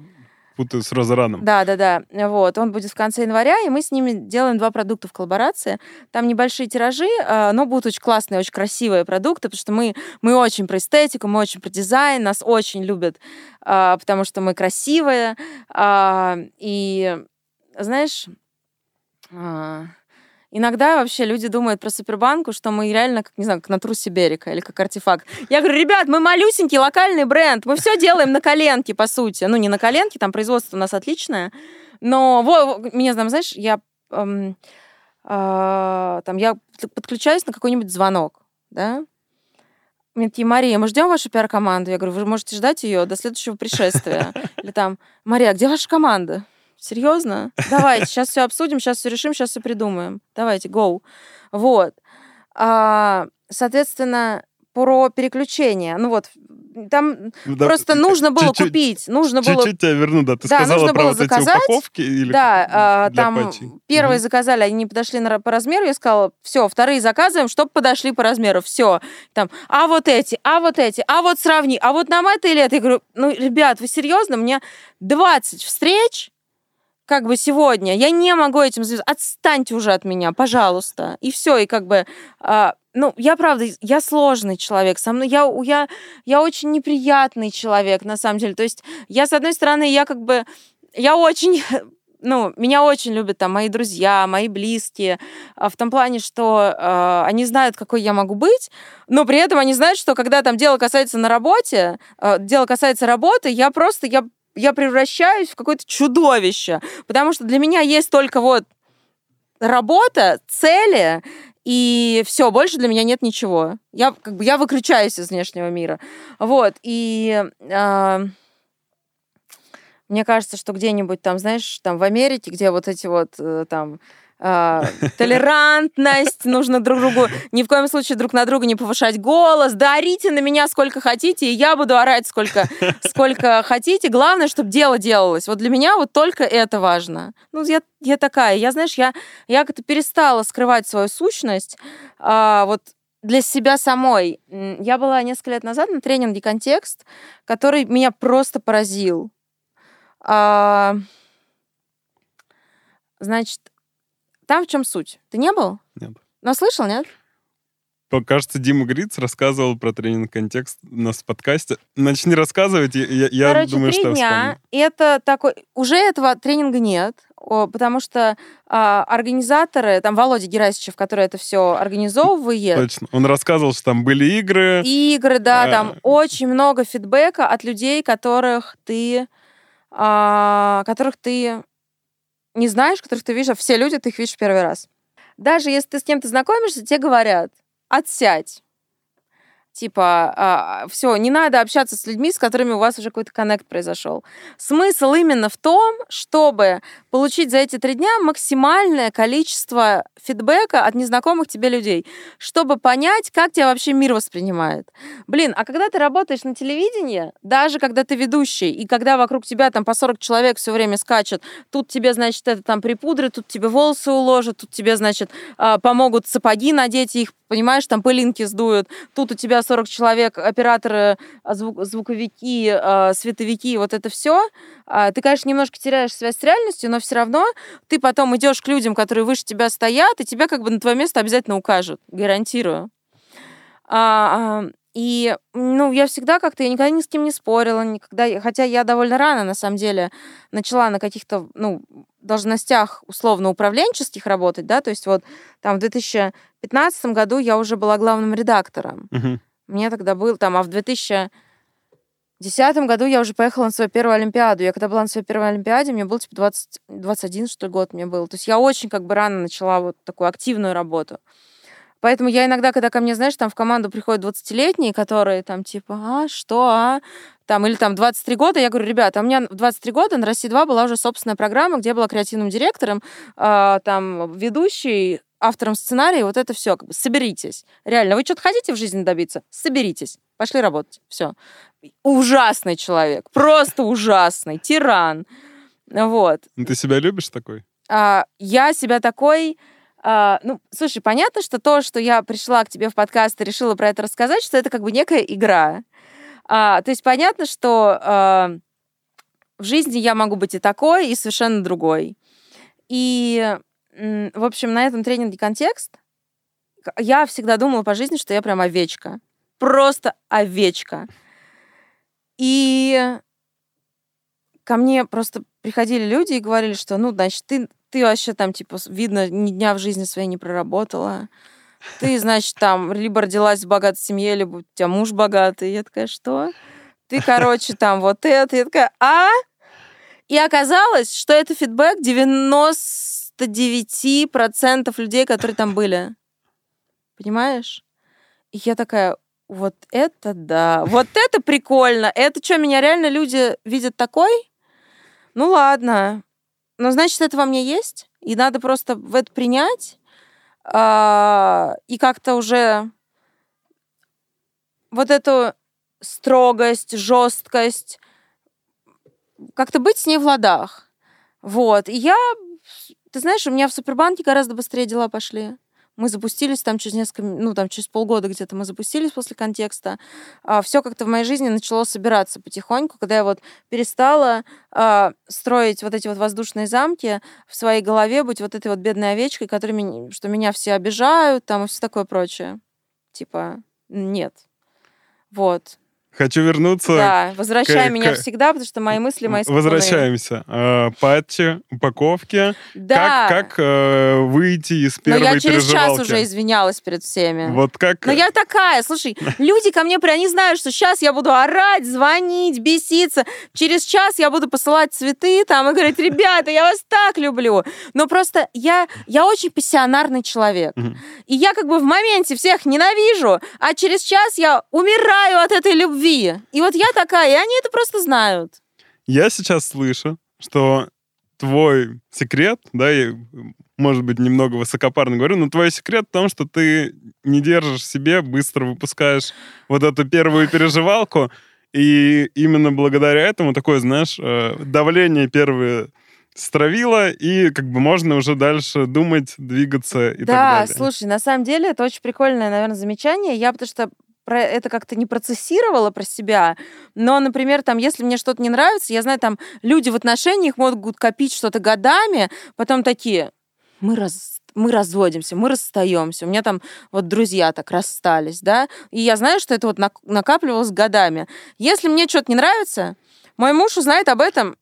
путаю с Розараном. Да, да, да. Вот. Он будет в конце января, и мы с ними делаем два продукта в коллаборации. Там небольшие тиражи, а, но будут очень классные, очень красивые продукты, потому что мы, мы очень про эстетику, мы очень про дизайн, нас очень любят, а, потому что мы красивые. А, И, знаешь, а, Иногда вообще люди думают про Супербанку, что мы реально, как, не знаю, как на трусе Берика или как артефакт. Я говорю, ребят, мы малюсенький локальный бренд, мы все делаем на коленке, по сути. Ну, не на коленке, там производство у нас отличное. Но, во, во, меня там, знаешь, я, эм, а, там, я подключаюсь на какой-нибудь звонок, да, мне такие, Мария, мы ждем вашу пиар-команду. Я говорю, вы можете ждать ее до следующего пришествия. Или там, Мария, а где ваша команда? Серьезно? Давайте, сейчас все обсудим, сейчас все решим, сейчас все придумаем. Давайте, go. Вот. А, соответственно, про переключение. Ну вот, там Да, просто нужно было чуть-чуть- купить, нужно было Чуть-чуть тебя верну, да. Ты Да, сказала нужно про было вот эти заказать. упаковки или Да, для там патчей? первые Мгм. заказали, они не подошли на, по размеру, я сказала, все, вторые заказываем, чтобы подошли по размеру, все. Там, а вот эти, а вот эти, а вот сравни, а вот нам это или это. Я говорю, ну, ребят, вы серьезно? Мне 20 встреч, как бы сегодня, я не могу этим заниматься. Отстаньте уже от меня, пожалуйста. И все, и как бы, а, ну, я правда, я сложный человек, со мной, я, я, я очень неприятный человек, на самом деле. То есть я, с одной стороны, я как бы, я очень <laughs> ну, меня очень любят там мои друзья, мои близкие, а, в том плане, что э, они знают, какой я могу быть, но при этом они знают, что когда там дело касается на работе, э, дело касается работы, я просто, я, я превращаюсь в какое-то чудовище, потому что для меня есть только вот работа, цели, и все, больше для меня нет ничего. Я как бы я выключаюсь из внешнего мира. Вот, и... э, мне кажется, что где-нибудь там, знаешь, там в Америке, где вот эти вот э, там толерантность, нужно друг другу ни в коем случае друг на друга не повышать голос, да орите на меня сколько хотите, и я буду орать сколько, <laughs> сколько хотите. Главное, чтобы дело делалось. Вот для меня вот только это важно. Ну, я, я такая, я, знаешь, я, я как-то перестала скрывать свою сущность, а, вот для себя самой. Я была несколько лет назад на тренинге «Контекст», который меня просто поразил. А, значит, там в чем суть? Ты не был? Нет. Но слышал, нет? Кажется, Дима Гриц рассказывал про тренинг контекст у нас в подкасте. Начни рассказывать, я, я- Короче, думаю, три что дня. вспомню. Это такой... Уже этого тренинга нет, потому что а, организаторы, там Володя Герасичев, который это все организовывает, Точно. Он рассказывал, что там были игры. игры, да, А. там очень много фидбэка от людей, которых ты, а, которых ты не знаешь, которых ты видишь, а все люди, ты их видишь первый раз. Даже если ты с кем-то знакомишься, тебе говорят, отсядь. Типа, все, не надо общаться с людьми, с которыми у вас уже какой-то коннект произошел. Смысл именно в том, чтобы получить за эти три дня максимальное количество фидбэка от незнакомых тебе людей, чтобы понять, как тебя вообще мир воспринимает. Блин, а когда ты работаешь на телевидении, даже когда ты ведущий, и когда вокруг тебя там по 40 человек все время скачет, тут тебе, значит, это там припудрят, тут тебе волосы уложат, тут тебе, значит, а, помогут сапоги надеть, их, понимаешь, там пылинки сдуют, тут у тебя 40 человек, операторы, а, звук- звуковики, а, световики, вот это все. Ты, конечно, немножко теряешь связь с реальностью, но все равно ты потом идешь к людям, которые выше тебя стоят, и тебя как бы на твое место обязательно укажут, гарантирую. А, а, и, ну, я всегда как-то, я никогда ни с кем не спорила, никогда, хотя я довольно рано, на самом деле, начала на каких-то, ну, должностях условно управленческих работать, да, то есть вот там в 2015 году я уже была главным редактором. Мгм. Мне тогда был там, а в 2010 году я уже поехала на свою первую Олимпиаду. Я когда была на своей первой Олимпиаде, мне был типа 20, 21, что ли, год мне был. То есть я очень как бы рано начала вот такую активную работу. Поэтому я иногда, когда ко мне, знаешь, там в команду приходят 20-летние, которые там типа, а, что, а? Там, или там 23 года, я говорю, ребята, у меня в 23 года на России 2 была уже собственная программа, где я была креативным директором, а, там, ведущей, автором сценария, вот это все, как бы, соберитесь. Реально, вы что-то хотите в жизни добиться? Соберитесь. Пошли работать. Все. Ужасный человек. Просто ужасный. Тиран. Вот. Ну, Ты себя любишь такой? А, я себя такой... А, ну, слушай, понятно, что то, что я пришла к тебе в подкаст и решила про это рассказать, что это как бы некая игра. А, то есть понятно, что а, в жизни я могу быть и такой, и совершенно другой. И, в общем, на этом тренинге контекст я всегда думала по жизни, что я прям овечка. Просто овечка. И ко мне просто приходили люди и говорили, что, ну, значит, ты, ты вообще там, типа, видно, ни дня в жизни своей не проработала. Ты, значит, там либо родилась в богатой семье, либо у тебя муж богатый. Я такая, что? Ты, короче, там вот это. Я такая, а? И оказалось, что это фидбэк 99% людей, которые там были. Понимаешь? И я такая, вот это да, вот это прикольно. Это что, меня реально люди видят такой? Ну ладно. Ну, значит, это во мне есть, и надо просто в это принять, а, и как-то уже вот эту строгость, жесткость, как-то быть с ней в ладах. Вот. И я, ты знаешь, у меня в Супербанке гораздо быстрее дела пошли. Мы запустились там через несколько, ну, там через полгода где-то мы запустились после контекста. все как-то в моей жизни начало собираться потихоньку, когда я вот перестала а, строить вот эти вот воздушные замки в своей голове, быть вот этой вот бедной овечкой, которая меня, что меня все обижают, там и все такое прочее. Типа, нет. Вот. Хочу вернуться. Да, возвращай к- меня к- всегда, потому что мои мысли, мои. Возвращаемся. Э, Патчи, упаковки. Да. Как, как э, выйти из Но первой я через час уже извинялась перед всеми. Вот как... Но я такая, слушай, люди ко мне, они знают, что сейчас я буду орать, звонить, беситься. Через час я буду посылать цветы там и говорить, ребята, я вас так люблю. Но просто я, я очень пассионарный человек. И я как бы в моменте всех ненавижу, а через час я умираю от этой любви. И вот я такая, и они это просто знают. Я сейчас слышу, что твой секрет, да, я, может быть, немного высокопарно говорю, но твой секрет в том, что ты не держишь в себе, быстро выпускаешь вот эту первую переживалку, и именно благодаря этому такое, знаешь, э, давление первое стравило, и как бы можно уже дальше думать, двигаться и да, так далее. слушай, на самом деле это очень прикольное, наверное, замечание. Я потому что про это как-то не процессировала про себя, но, например, там, если мне что-то не нравится, я знаю, там, люди в отношениях могут копить что-то годами, потом такие, мы раз мы разводимся, мы расстаемся. У меня там вот друзья так расстались, да, и я знаю, что это вот нак- накапливалось годами. Если мне что-то не нравится, мой муж узнает об этом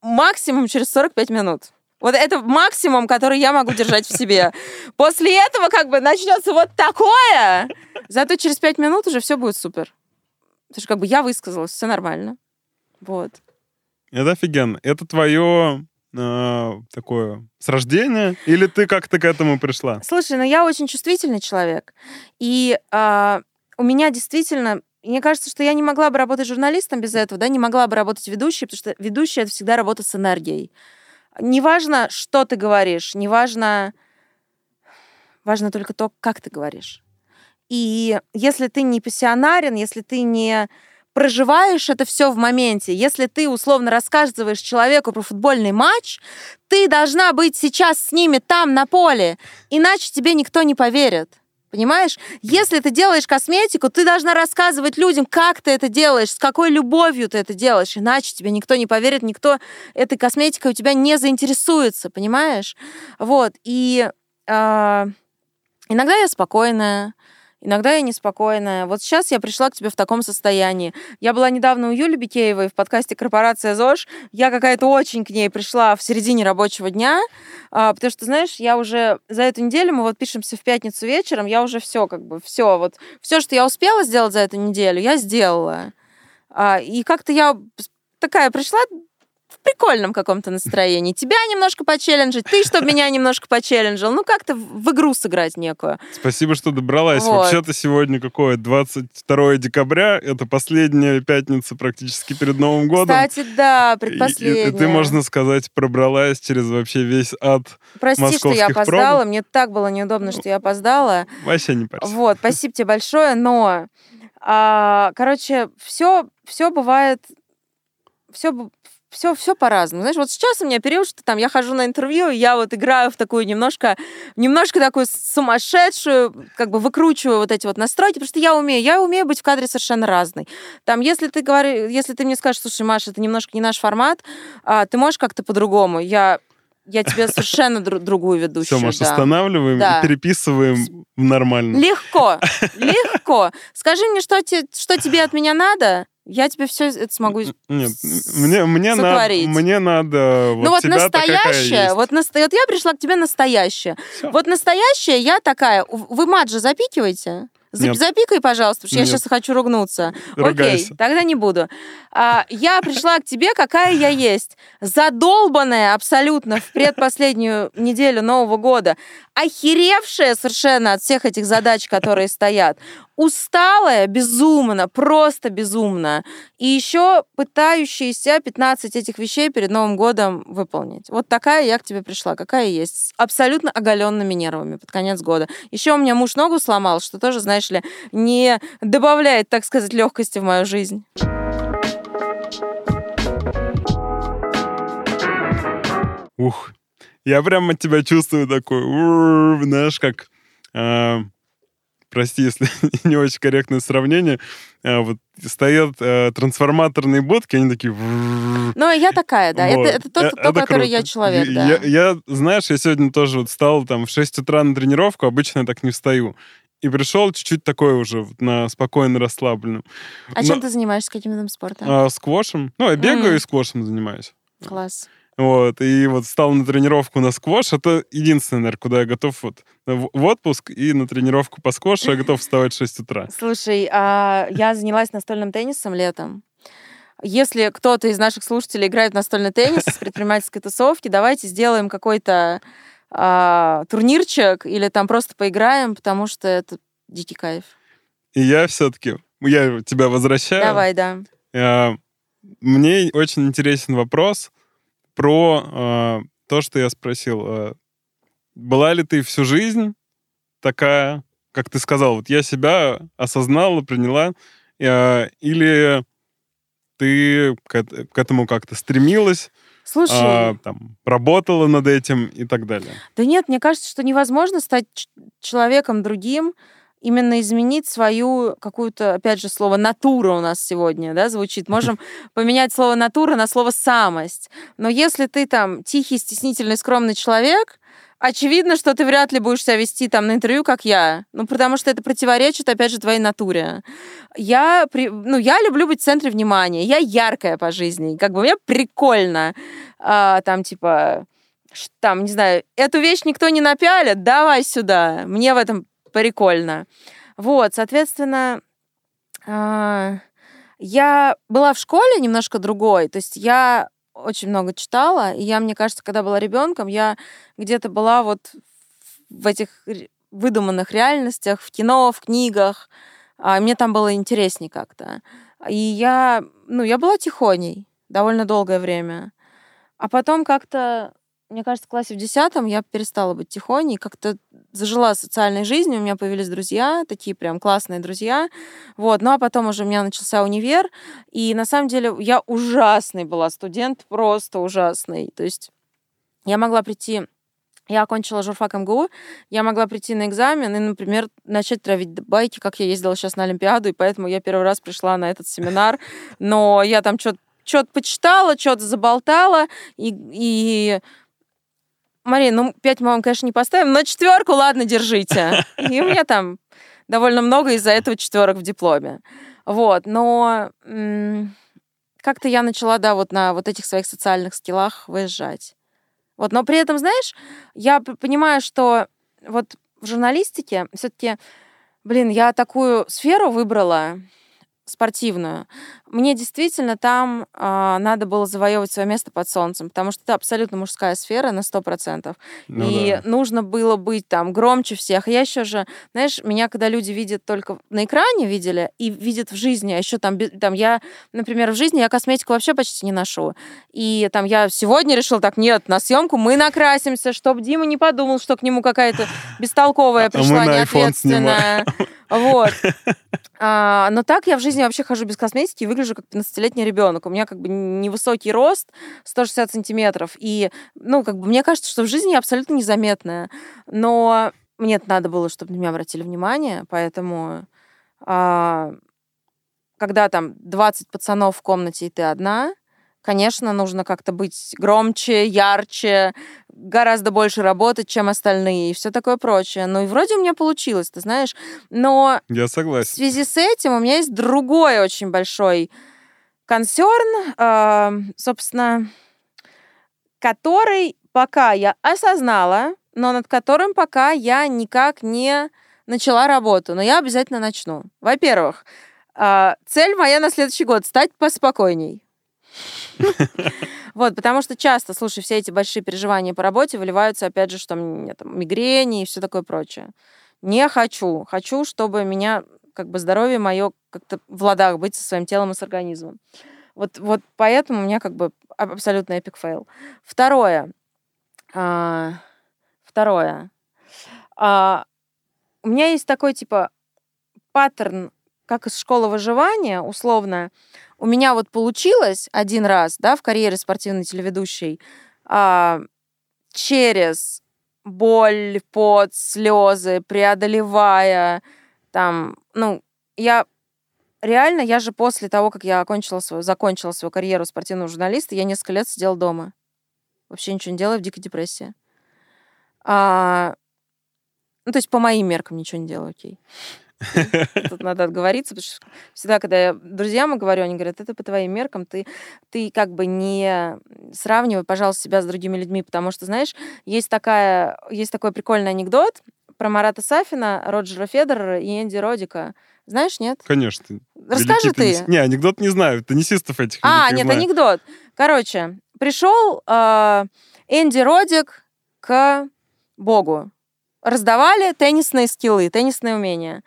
максимум через 45 минут. Вот это максимум, который я могу держать в себе. <laughs> После этого как бы начнется вот такое. Зато через 5 минут уже все будет супер. Потому что как бы я высказалась, все нормально. Вот. Это офигенно. Это твое э, такое с рождения? Или ты как-то к этому пришла? Слушай, ну я очень чувствительный человек. И а, у меня действительно... Мне кажется, что я не могла бы работать журналистом без этого, да, не могла бы работать ведущей, потому что ведущая — это всегда работа с энергией. Неважно, что ты говоришь, неважно... Важно только то, как ты говоришь. И если ты не пассионарен, если ты не проживаешь это все в моменте, если ты условно рассказываешь человеку про футбольный матч, ты должна быть сейчас с ними там, на поле, иначе тебе никто не поверит. Понимаешь? Если ты делаешь косметику, ты должна рассказывать людям, как ты это делаешь, с какой любовью ты это делаешь, иначе тебе никто не поверит, никто этой косметикой у тебя не заинтересуется, понимаешь? Вот, и а, иногда я спокойная, Иногда я неспокойная. Вот сейчас я пришла к тебе в таком состоянии. Я была недавно у Юли Бикеевой в подкасте «Корпорация ЗОЖ». Я какая-то очень к ней пришла в середине рабочего дня, а, потому что, знаешь, я уже за эту неделю, мы вот пишемся в пятницу вечером, я уже все как бы, все вот, все, что я успела сделать за эту неделю, я сделала. А, и как-то я такая пришла в прикольном каком-то настроении. Тебя немножко почелленджить, ты, чтобы меня немножко почелленджил. Ну, как-то в игру сыграть некую. Спасибо, что добралась. Вот. Вообще-то сегодня какое? 22 декабря. Это последняя пятница практически перед Новым годом. Кстати, да, И- и- предпоследняя. И, ты, можно сказать, пробралась через вообще весь ад. Прости, что я московских опоздала. пробок. Мне так было неудобно, что я опоздала. Вообще не парься. Вот, спасибо тебе большое, но, а, короче, все, все бывает, все, все, все по-разному. Знаешь, вот сейчас у меня период, что там я хожу на интервью, и я вот играю в такую немножко, немножко такую сумасшедшую, как бы выкручиваю вот эти вот настройки, потому что я умею, я умею быть в кадре совершенно разной. Там, если ты говоришь, если ты мне скажешь, слушай, Маша, это немножко не наш формат, а, ты можешь как-то по-другому, я я тебе совершенно дру- другую ведущую. Все, Маш, да. останавливаем Да. и переписываем нормально. Легко, <laughs> легко. Скажи мне, что, те, что тебе от меня надо, я тебе все это смогу... Нет, мне, мне, надо, сотворить. мне надо вот ну вот тебя такая настоящая, есть. вот, наста- вот я пришла к тебе настоящая. Всё. Вот настоящая я такая. Вы мат же запикиваете? За- Нет. Запикай, пожалуйста, потому что я Нет. сейчас хочу ругнуться. Ругайся. Окей, тогда не буду. А, я пришла к тебе, какая я есть. Задолбанная абсолютно в предпоследнюю неделю Нового года. Охеревшая совершенно от всех этих задач, которые стоят. Усталая безумно, просто безумно. И еще пытающаяся 15 этих вещей перед Новым годом выполнить. Вот такая я к тебе пришла, какая есть. С абсолютно оголенными нервами под конец года. Еще у меня муж ногу сломал, что тоже, знаешь ли, не добавляет, так сказать, легкости в мою жизнь. Ух, я прям от тебя чувствую такой, знаешь, как, а, прости, если <laughs> не очень корректное сравнение, а, вот стоят а, трансформаторные будки, они такие... Ну, я такая, да. Вот. Это, это тот, Э, это который я человек, да. Я, я, знаешь, я сегодня тоже вот встал там в 6 утра на тренировку, обычно я так не встаю. И пришел чуть-чуть такой уже на спокойно расслабленном. А чем Но- ты занимаешься, каким видом спорта? а, сквошем. Ну, я бегаю М. и сквошем занимаюсь. Класс. Вот, и вот встал на тренировку на сквош. Это единственное, наверное, куда я готов вот в, отпуск и на тренировку по сквошу я готов вставать в 6 утра. Слушай, а я занялась настольным теннисом летом. Если кто-то из наших слушателей играет в настольный теннис из <laughs> предпринимательской тусовки, давайте сделаем какой-то а, турнирчик или там просто поиграем, потому что это дикий кайф. И я все-таки, я тебя возвращаю. Давай, да. А, Мне очень интересен вопрос про а, то, что я спросил. А, Была ли ты всю жизнь такая, как ты сказал, вот я себя осознала, приняла, а, или ты к, к этому как-то стремилась, Слушай, а, там, работала над этим и так далее? да нет, мне кажется, что невозможно стать человеком другим, именно изменить свою какую-то, опять же, слово «натура» у нас сегодня, да, звучит. <laughs> Можем поменять слово «натура» на слово «самость». Но если ты там тихий, стеснительный, скромный человек, очевидно, что ты вряд ли будешь себя вести там на интервью, как я. Ну, потому что это противоречит, опять же, твоей натуре. Я, при- ну, я люблю быть в центре внимания. Я яркая по жизни. Как бы мне прикольно. А, там, типа, там, не знаю, эту вещь никто не напялит, давай сюда. Мне в этом прикольно. Вот, соответственно, а, я была в школе немножко другой. То есть я очень много читала, и я, мне кажется, когда была ребенком, я где-то была вот в этих выдуманных реальностях, в кино, в книгах. А мне там было интереснее как-то. И я, ну, я была тихоней довольно долгое время. А потом как-то, мне кажется, в классе в десятом я перестала быть тихоней, как-то зажила социальной жизнью, у меня появились друзья, такие прям классные друзья. Вот, ну а потом уже у меня начался универ, и на самом деле я ужасный была студент, просто ужасный. То есть я могла прийти я окончила журфак МГУ, я могла прийти на экзамен и, например, начать травить байки, как я ездила сейчас на Олимпиаду, и поэтому я первый раз пришла на этот семинар, но я там что-то что-то почитала, что-то заболтала, и, и Мария, ну, пять мы вам, конечно, не поставим, но четверку, ладно, держите. <laughs> И у меня там довольно много из-за этого четверок в дипломе. Вот, но как-то я начала, да, вот на вот этих своих социальных скиллах выезжать. Вот, но при этом, знаешь, я понимаю, что вот в журналистике все-таки, блин, я такую сферу выбрала спортивную. Мне действительно там а, надо было завоевывать свое место под солнцем, потому что это абсолютно мужская сфера на 100%. Ну и да. нужно было быть там громче всех. Я еще же, знаешь, меня когда люди видят только на экране видели и видят в жизни, а еще там, там я, например, в жизни я косметику вообще почти не ношу. И там я сегодня решила, так, нет, на съемку мы накрасимся, чтобы Дима не подумал, что к нему какая-то <laughs> бестолковая А пришла, неответственная. <laughs> Вот. <laughs> А, но так я в жизни вообще хожу без косметики и выгляжу как 15-летний ребенок. У меня как бы невысокий рост, 160 сантиметров. И, ну, как бы мне кажется, что в жизни я абсолютно незаметная. Но мне надо было, чтобы на меня обратили внимание, поэтому а, когда там 20 пацанов в комнате, и ты одна, конечно, нужно как-то быть громче, ярче, гораздо больше работать, чем остальные, и все такое прочее. Ну и вроде у меня получилось, ты знаешь. Но Я в согласен. связи с этим у меня есть другой очень большой консерн, э, собственно, который пока я осознала, но над которым пока я никак не начала работу. Но я обязательно начну. Во-первых, э, цель моя на следующий год — стать поспокойней. Вот, потому что часто, слушай, все эти большие переживания по работе выливаются, опять же, что мне там мигрени и все такое прочее. Не хочу. Хочу, чтобы меня, как бы, здоровье мое как-то в ладах быть со своим телом и с организмом. Вот, вот поэтому у меня как бы аб- абсолютно epic fail. Второе. А, второе. А, у меня есть такой, типа, паттерн, как из школы выживания, условно. У меня вот получилось один раз, да, в карьере спортивной телеведущей, а, через боль, пот, слезы, преодолевая, там, ну, я реально, я же после того, как я окончила свою, закончила свою карьеру спортивного журналиста, я несколько лет сидела дома. Вообще ничего не делая, в дикой депрессии. А, ну, то есть по моим меркам ничего не делаю, окей. <laughs> Тут надо отговориться, потому что всегда, когда я друзьям говорю, они говорят, это по твоим меркам, ты, ты как бы не сравнивай, пожалуйста, себя с другими людьми, потому что, знаешь, есть, такая, есть такой прикольный анекдот про Марата Сафина, Роджера Федерера и Энди Родика. Знаешь, нет? Конечно. Расскажи Великий ты. теннис- Не, анекдот не знаю. Теннисистов этих А, великих нет, анекдот. Короче, пришел э, Энди Родик к Богу. Раздавали теннисные скиллы, теннисные умения.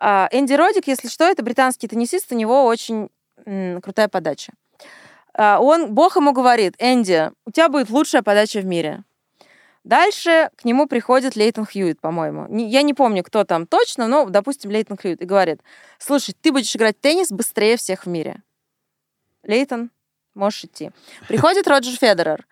А, Энди Родик, если что, это британский теннисист, у него очень крутая подача. А, он, Бог ему говорит, Энди, у тебя будет лучшая подача в мире. Дальше к нему приходит Лейтон Хьюит, по-моему. Я не помню, кто там точно, но, допустим, Лейтон Хьюит. И говорит, слушай, ты будешь играть в теннис быстрее всех в мире. Лейтон, можешь идти. Приходит Роджер Федерер.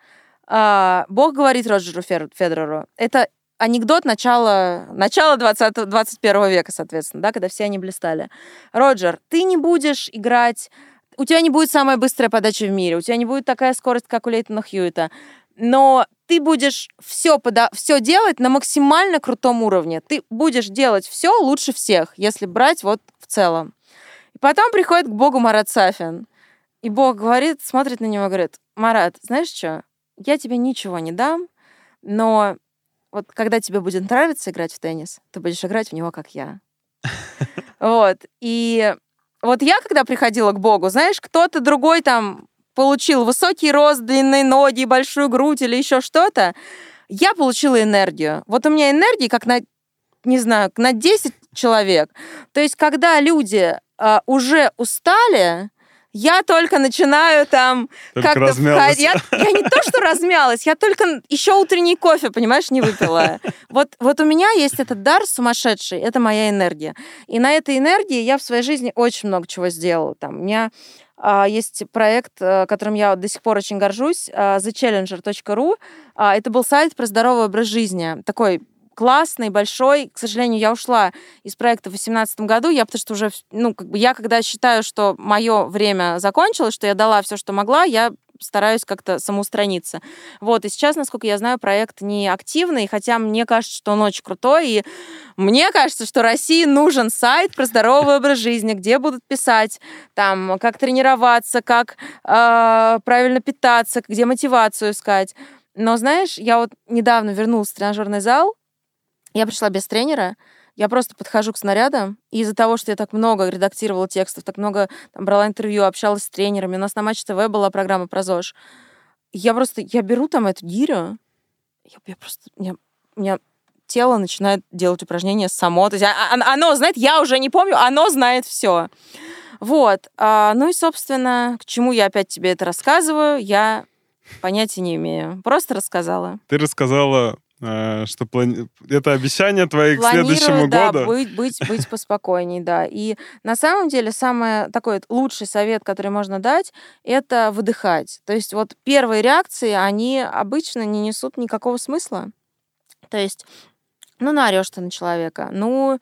А, Бог говорит Роджеру Федереру. Это анекдот начала, начала 20, 21 века, соответственно, да, когда все они блистали. Роджер, ты не будешь играть... У тебя не будет самая быстрая подача в мире, у тебя не будет такая скорость, как у Лейтона Хьюита, но ты будешь все, пода- все делать на максимально крутом уровне. Ты будешь делать все лучше всех, если брать вот в целом. И потом приходит к Богу Марат Сафин. И Бог говорит, смотрит на него и говорит, Марат, знаешь что, я тебе ничего не дам, но вот когда тебе будет нравиться играть в теннис, ты будешь играть в него, как я. Вот. И вот я, когда приходила к Богу, знаешь, кто-то другой там получил высокий рост, длинные ноги, большую грудь или еще что-то, я получила энергию. Вот у меня энергии как на, не знаю, на 10 человек. То есть, когда люди а, уже устали, я только начинаю там как-то входить. Я, я не то, что размялась, я только еще утренний кофе, понимаешь, не выпила. Вот, вот у меня есть этот дар сумасшедший, это моя энергия. И на этой энергии я в своей жизни очень много чего сделала. Там, у меня а, есть проект, а, которым я до сих пор очень горжусь, а, thechallenger.ru. А, это был сайт про здоровый образ жизни. Такой классный, большой. К сожалению, я ушла из проекта в 2018 году. Я потому что уже, ну, как бы я когда считаю, что мое время закончилось, что я дала все, что могла, я стараюсь как-то самоустраниться. Вот, и сейчас, насколько я знаю, проект не активный, хотя мне кажется, что он очень крутой, и мне кажется, что России нужен сайт про здоровый образ жизни, где будут писать там, как тренироваться, как э, правильно питаться, где мотивацию искать. Но, знаешь, я вот недавно вернулась в тренажерный зал, я пришла без тренера, я просто подхожу к снарядам, и из-за того, что я так много редактировала текстов, так много там, брала интервью, общалась с тренерами, у нас на Матч ТВ была программа про ЗОЖ, я просто, я беру там эту гирю, я, я просто, меня, у меня тело начинает делать упражнения само, то есть а- а- оно знает, я уже не помню, оно знает все. Вот, а, ну и, собственно, к чему я опять тебе это рассказываю, я понятия не имею, просто рассказала. Ты рассказала что плани- это обещание твои к следующему да, году. быть, быть, быть поспокойней, да. И на самом деле самый такой лучший совет, который можно дать, это выдыхать. То есть вот первые реакции, они обычно не несут никакого смысла. То есть, ну, наорешь ты на человека, ну,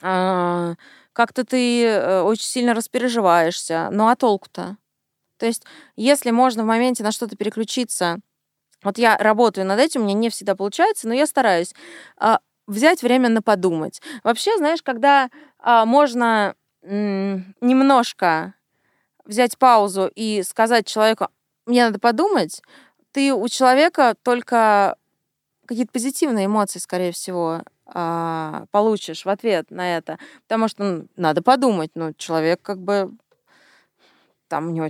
а, как-то ты э, очень сильно распереживаешься. Ну, а толку-то? То есть, если можно в моменте на что-то переключиться, вот я работаю над этим, у меня не всегда получается, но я стараюсь а, взять время на подумать. Вообще, знаешь, когда а, можно м, немножко взять паузу и сказать человеку, мне надо подумать, ты у человека только какие-то позитивные эмоции, скорее всего, а, получишь в ответ на это. Потому что ну, надо подумать, ну, человек как бы там у него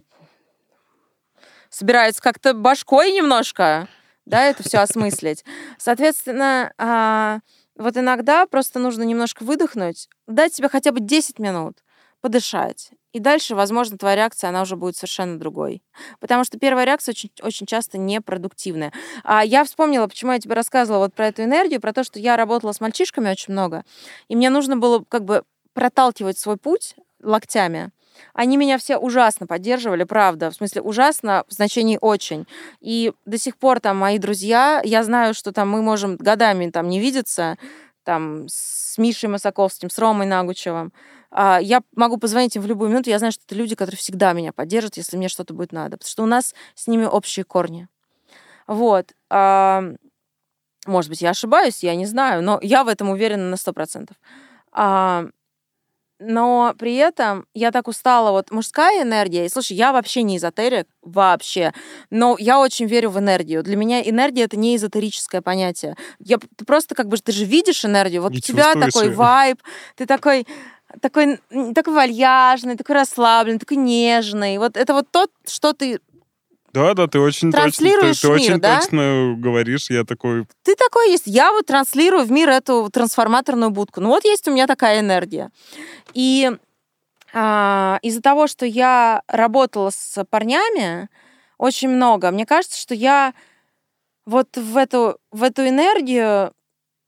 собирается как-то башкой немножко, да, это все осмыслить. Соответственно, а, вот иногда просто нужно немножко выдохнуть, дать себе хотя бы 10 минут, подышать. И дальше, возможно, твоя реакция, она уже будет совершенно другой. Потому что первая реакция очень, очень часто непродуктивная. А я вспомнила, почему я тебе рассказывала вот про эту энергию, про то, что я работала с мальчишками очень много, и мне нужно было как бы проталкивать свой путь локтями. Они меня все ужасно поддерживали, правда. В смысле, ужасно в значении очень. И до сих пор там мои друзья, я знаю, что там мы можем годами там не видеться, там с Мишей Масаковским, с Ромой Нагучевым. А, Я могу позвонить им в любую минуту, я знаю, что это люди, которые всегда меня поддержат, если мне что-то будет надо, потому что у нас с ними общие корни. Вот. А, Может быть, я ошибаюсь, я не знаю, но я в этом уверена на сто процентов. А, Но при этом я так устала, вот мужская энергия, и слушай, я вообще не эзотерик, вообще, но я очень верю в энергию. Для меня энергия — это не эзотерическое понятие. Я, ты просто как бы, ты же видишь энергию, вот И у тебя такой её. вайб, ты такой такой, такой вальяжный, такой расслабленный, такой нежный. Вот это вот то, что ты... Да, да, ты очень точно, ты, Транслируешь ты в очень мир, да? точно говоришь. Я такой, Ты такой есть. Я вот транслирую в мир эту трансформаторную будку. Ну вот есть у меня такая энергия. И а, из-за того, что я работала с парнями очень много, мне кажется, что я вот в эту, в эту энергию,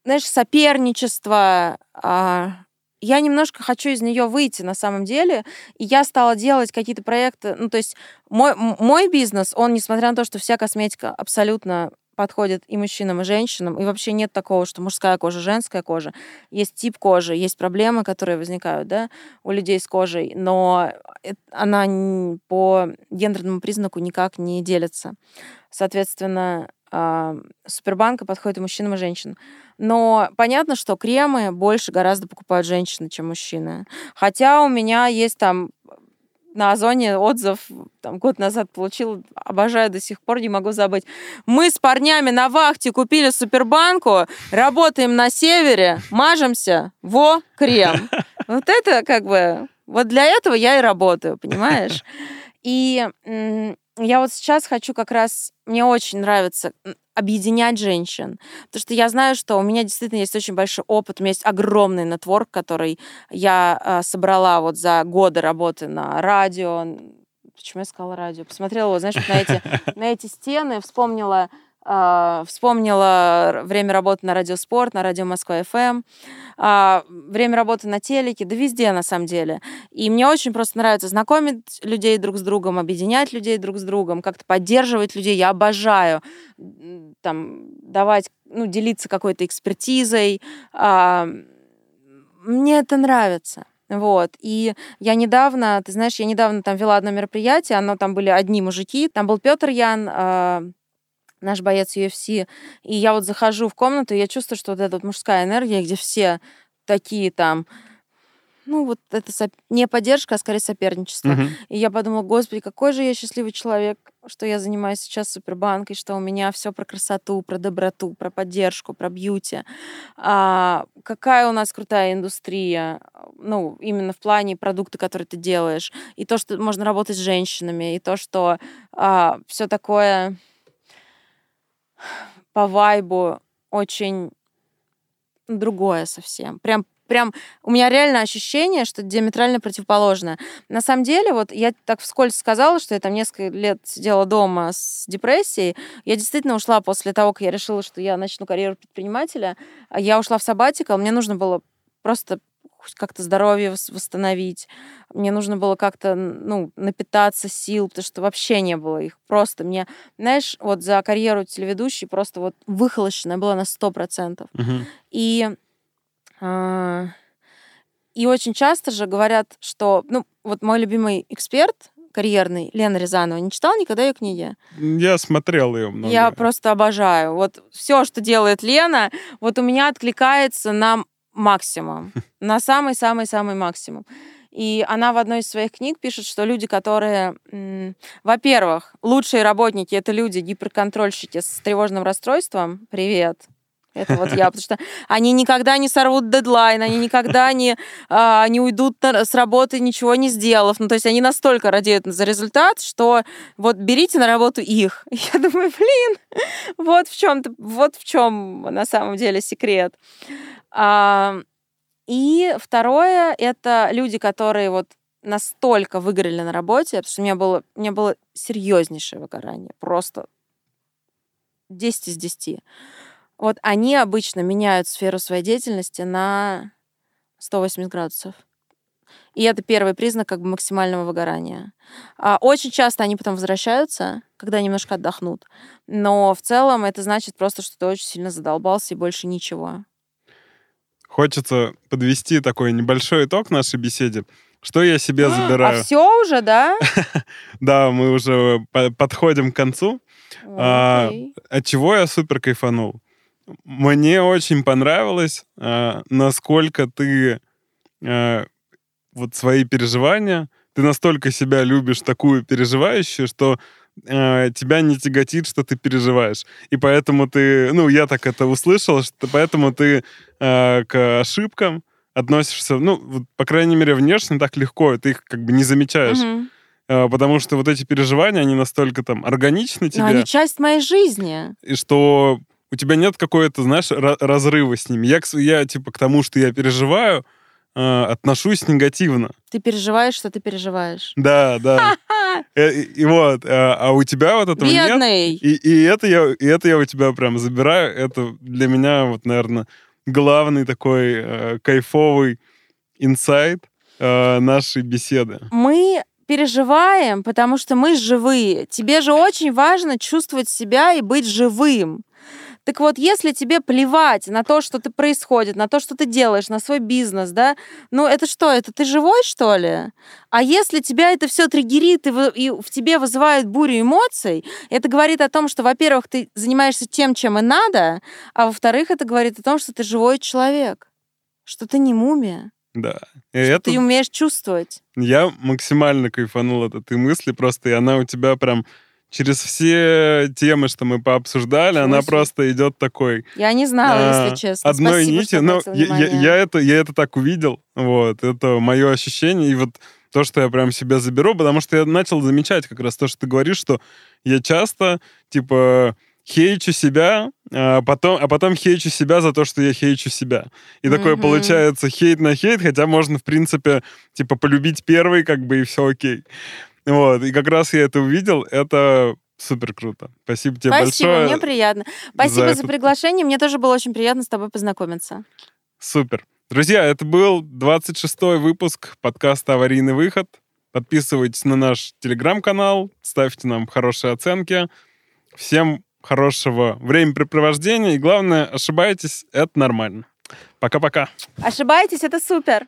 знаешь, соперничество, а, я немножко хочу из нее выйти на самом деле, и я стала делать какие-то проекты, ну, то есть мой, мой бизнес, он, несмотря на то, что вся косметика абсолютно подходит и мужчинам, и женщинам, и вообще нет такого, что мужская кожа, женская кожа. Есть тип кожи, есть проблемы, которые возникают, да, у людей с кожей, но она по гендерному признаку никак не делится. Соответственно, Супербанка подходит и мужчинам, и женщинам. Но понятно, что кремы больше гораздо покупают женщины, чем мужчины. Хотя у меня есть там на Озоне отзыв, там, год назад получил, обожаю до сих пор, не могу забыть. Мы с парнями на вахте купили Супербанку, работаем на севере, мажемся, во, крем. <laughs> Вот это как бы, вот для этого я и работаю, понимаешь? И я вот сейчас хочу как раз, мне очень нравится объединять женщин, потому что я знаю, что у меня действительно есть очень большой опыт, у меня есть огромный нетворк, который я э, собрала вот за годы работы на радио. Почему я сказала радио? Посмотрела, вот, знаешь, вот на эти, <laughs> на эти стены, вспомнила, вспомнила р- время работы на радио Спорт, на радио Москва ФМ, а, время работы на телеке, да везде на самом деле. И мне очень просто нравится знакомить людей друг с другом, объединять людей друг с другом, как-то поддерживать людей. Я обожаю там давать, ну, делиться какой-то экспертизой. А, Мне это нравится. Вот. И я недавно, ты знаешь, я недавно там вела одно мероприятие, оно там были одни мужики. Там был Петр Ян, а, наш боец UFC. И я вот захожу в комнату, и я чувствую, что вот эта вот мужская энергия, где все такие там, ну, вот это соп- не поддержка, а скорее соперничество. Мгм. И я подумала, господи, какой же я счастливый человек, что я занимаюсь сейчас супербанкой, что у меня все про красоту, про доброту, про поддержку, про бьюти. А, какая у нас крутая индустрия, ну, именно в плане продукта, который ты делаешь, и то, что можно работать с женщинами, и то, что все такое по вайбу очень другое совсем. Прям прям у меня реально ощущение, что диаметрально противоположное. На самом деле, вот я так вскользь сказала, что я там несколько лет сидела дома с депрессией. Я действительно ушла после того, как я решила, что я начну карьеру предпринимателя. Я ушла в сабатикал, мне нужно было просто как-то здоровье восстановить. Мне нужно было как-то, ну, напитаться сил, потому что вообще не было их. Просто мне, знаешь, вот за карьеру телеведущей просто вот выхолощенная была на 100%. Угу. И, э, и очень часто же говорят, что, ну, вот мой любимый эксперт, карьерный, Лена Рязанова, не читал никогда ее книги? Я смотрел ее много. Я просто обожаю. Вот все, что делает Лена, вот у меня откликается на максимум, <laughs> на самый-самый-самый максимум. И она в одной из своих книг пишет, что люди, которые, во-первых, лучшие работники это люди гиперконтрольщики с тревожным расстройством. Привет. Это вот я, потому что они никогда не сорвут дедлайн, они никогда не, а, не уйдут на, с работы, ничего не сделав. Ну, то есть они настолько радеют за результат, что вот берите на работу их. <laughs> Я думаю, блин, вот в чем вот в чем на самом деле секрет. А, и второе — это люди, которые вот настолько выгорели на работе, потому что у меня было, у меня было серьезнейшее выгорание, просто 10 из 10. Вот они обычно меняют сферу своей деятельности на 180 градусов. И это первый признак как бы максимального выгорания. А очень часто они потом возвращаются, когда немножко отдохнут. Но в целом это значит просто, что ты очень сильно задолбался и больше ничего. Хочется подвести такой небольшой итог нашей беседе. Что я себе а, забираю? А все уже, да? <laughs> да, мы уже подходим к концу. А, от чего я супер кайфанул? Мне очень понравилось, а, насколько ты вот свои переживания, ты настолько себя любишь такую переживающую, что э, тебя не тяготит, что ты переживаешь. И поэтому ты, ну, я так это услышал, что поэтому ты э, к ошибкам относишься, ну, вот, по крайней мере, внешне так легко, ты их как бы не замечаешь. Угу. Э, потому что вот эти переживания, они настолько там органичны тебе. Но они часть моей жизни. И что у тебя нет какой-то, знаешь, разрыва с ними. Я, я типа, к тому, что я переживаю, э, отношусь негативно. Ты переживаешь, что ты переживаешь. Да, да. Э, и, и вот, а, а у тебя вот этого Бедный. нет. И, и, это я, и это я у тебя прям забираю. Это для меня вот, наверное, главный такой э, кайфовый инсайт э, нашей беседы. Мы переживаем, потому что мы живые. Тебе же очень важно чувствовать себя и быть живым. Так вот, если тебе плевать на то, что ты происходит, на то, что ты делаешь, на свой бизнес, да, ну это что, это ты живой, что ли? А если тебя это все триггерит и, и в тебе вызывает бурю эмоций, это говорит о том, что, во-первых, ты занимаешься тем, чем и надо, а во-вторых, это говорит о том, что ты живой человек, что ты не мумия. Да. И что это... ты умеешь чувствовать. Я максимально кайфанул от этой мысли, просто и она у тебя прям через все темы, что мы пообсуждали, она просто идет такой. Я не знала, а, если честно. Одной Спасибо, нити. Но ну, я, я, я, это, я это так увидел. Вот, это мое ощущение. И вот то, что я прям себе заберу, потому что я начал замечать как раз то, что ты говоришь, что я часто, типа, хейчу себя, а потом, а потом хейчу себя за то, что я хейчу себя. И mm-hmm. такое получается хейт на хейт, хотя можно, в принципе, типа, полюбить первый, как бы, и все окей. Вот, и как раз я это увидел, это супер круто. Спасибо тебе Спасибо, большое. мне приятно. Спасибо за, за приглашение, мне тоже было очень приятно с тобой познакомиться. Супер. Друзья, это был 26-й выпуск подкаста «Аварийный выход». Подписывайтесь на наш телеграм-канал, ставьте нам хорошие оценки. Всем хорошего времяпрепровождения. И главное, ошибайтесь, это нормально. Пока-пока. Ошибаетесь, это супер.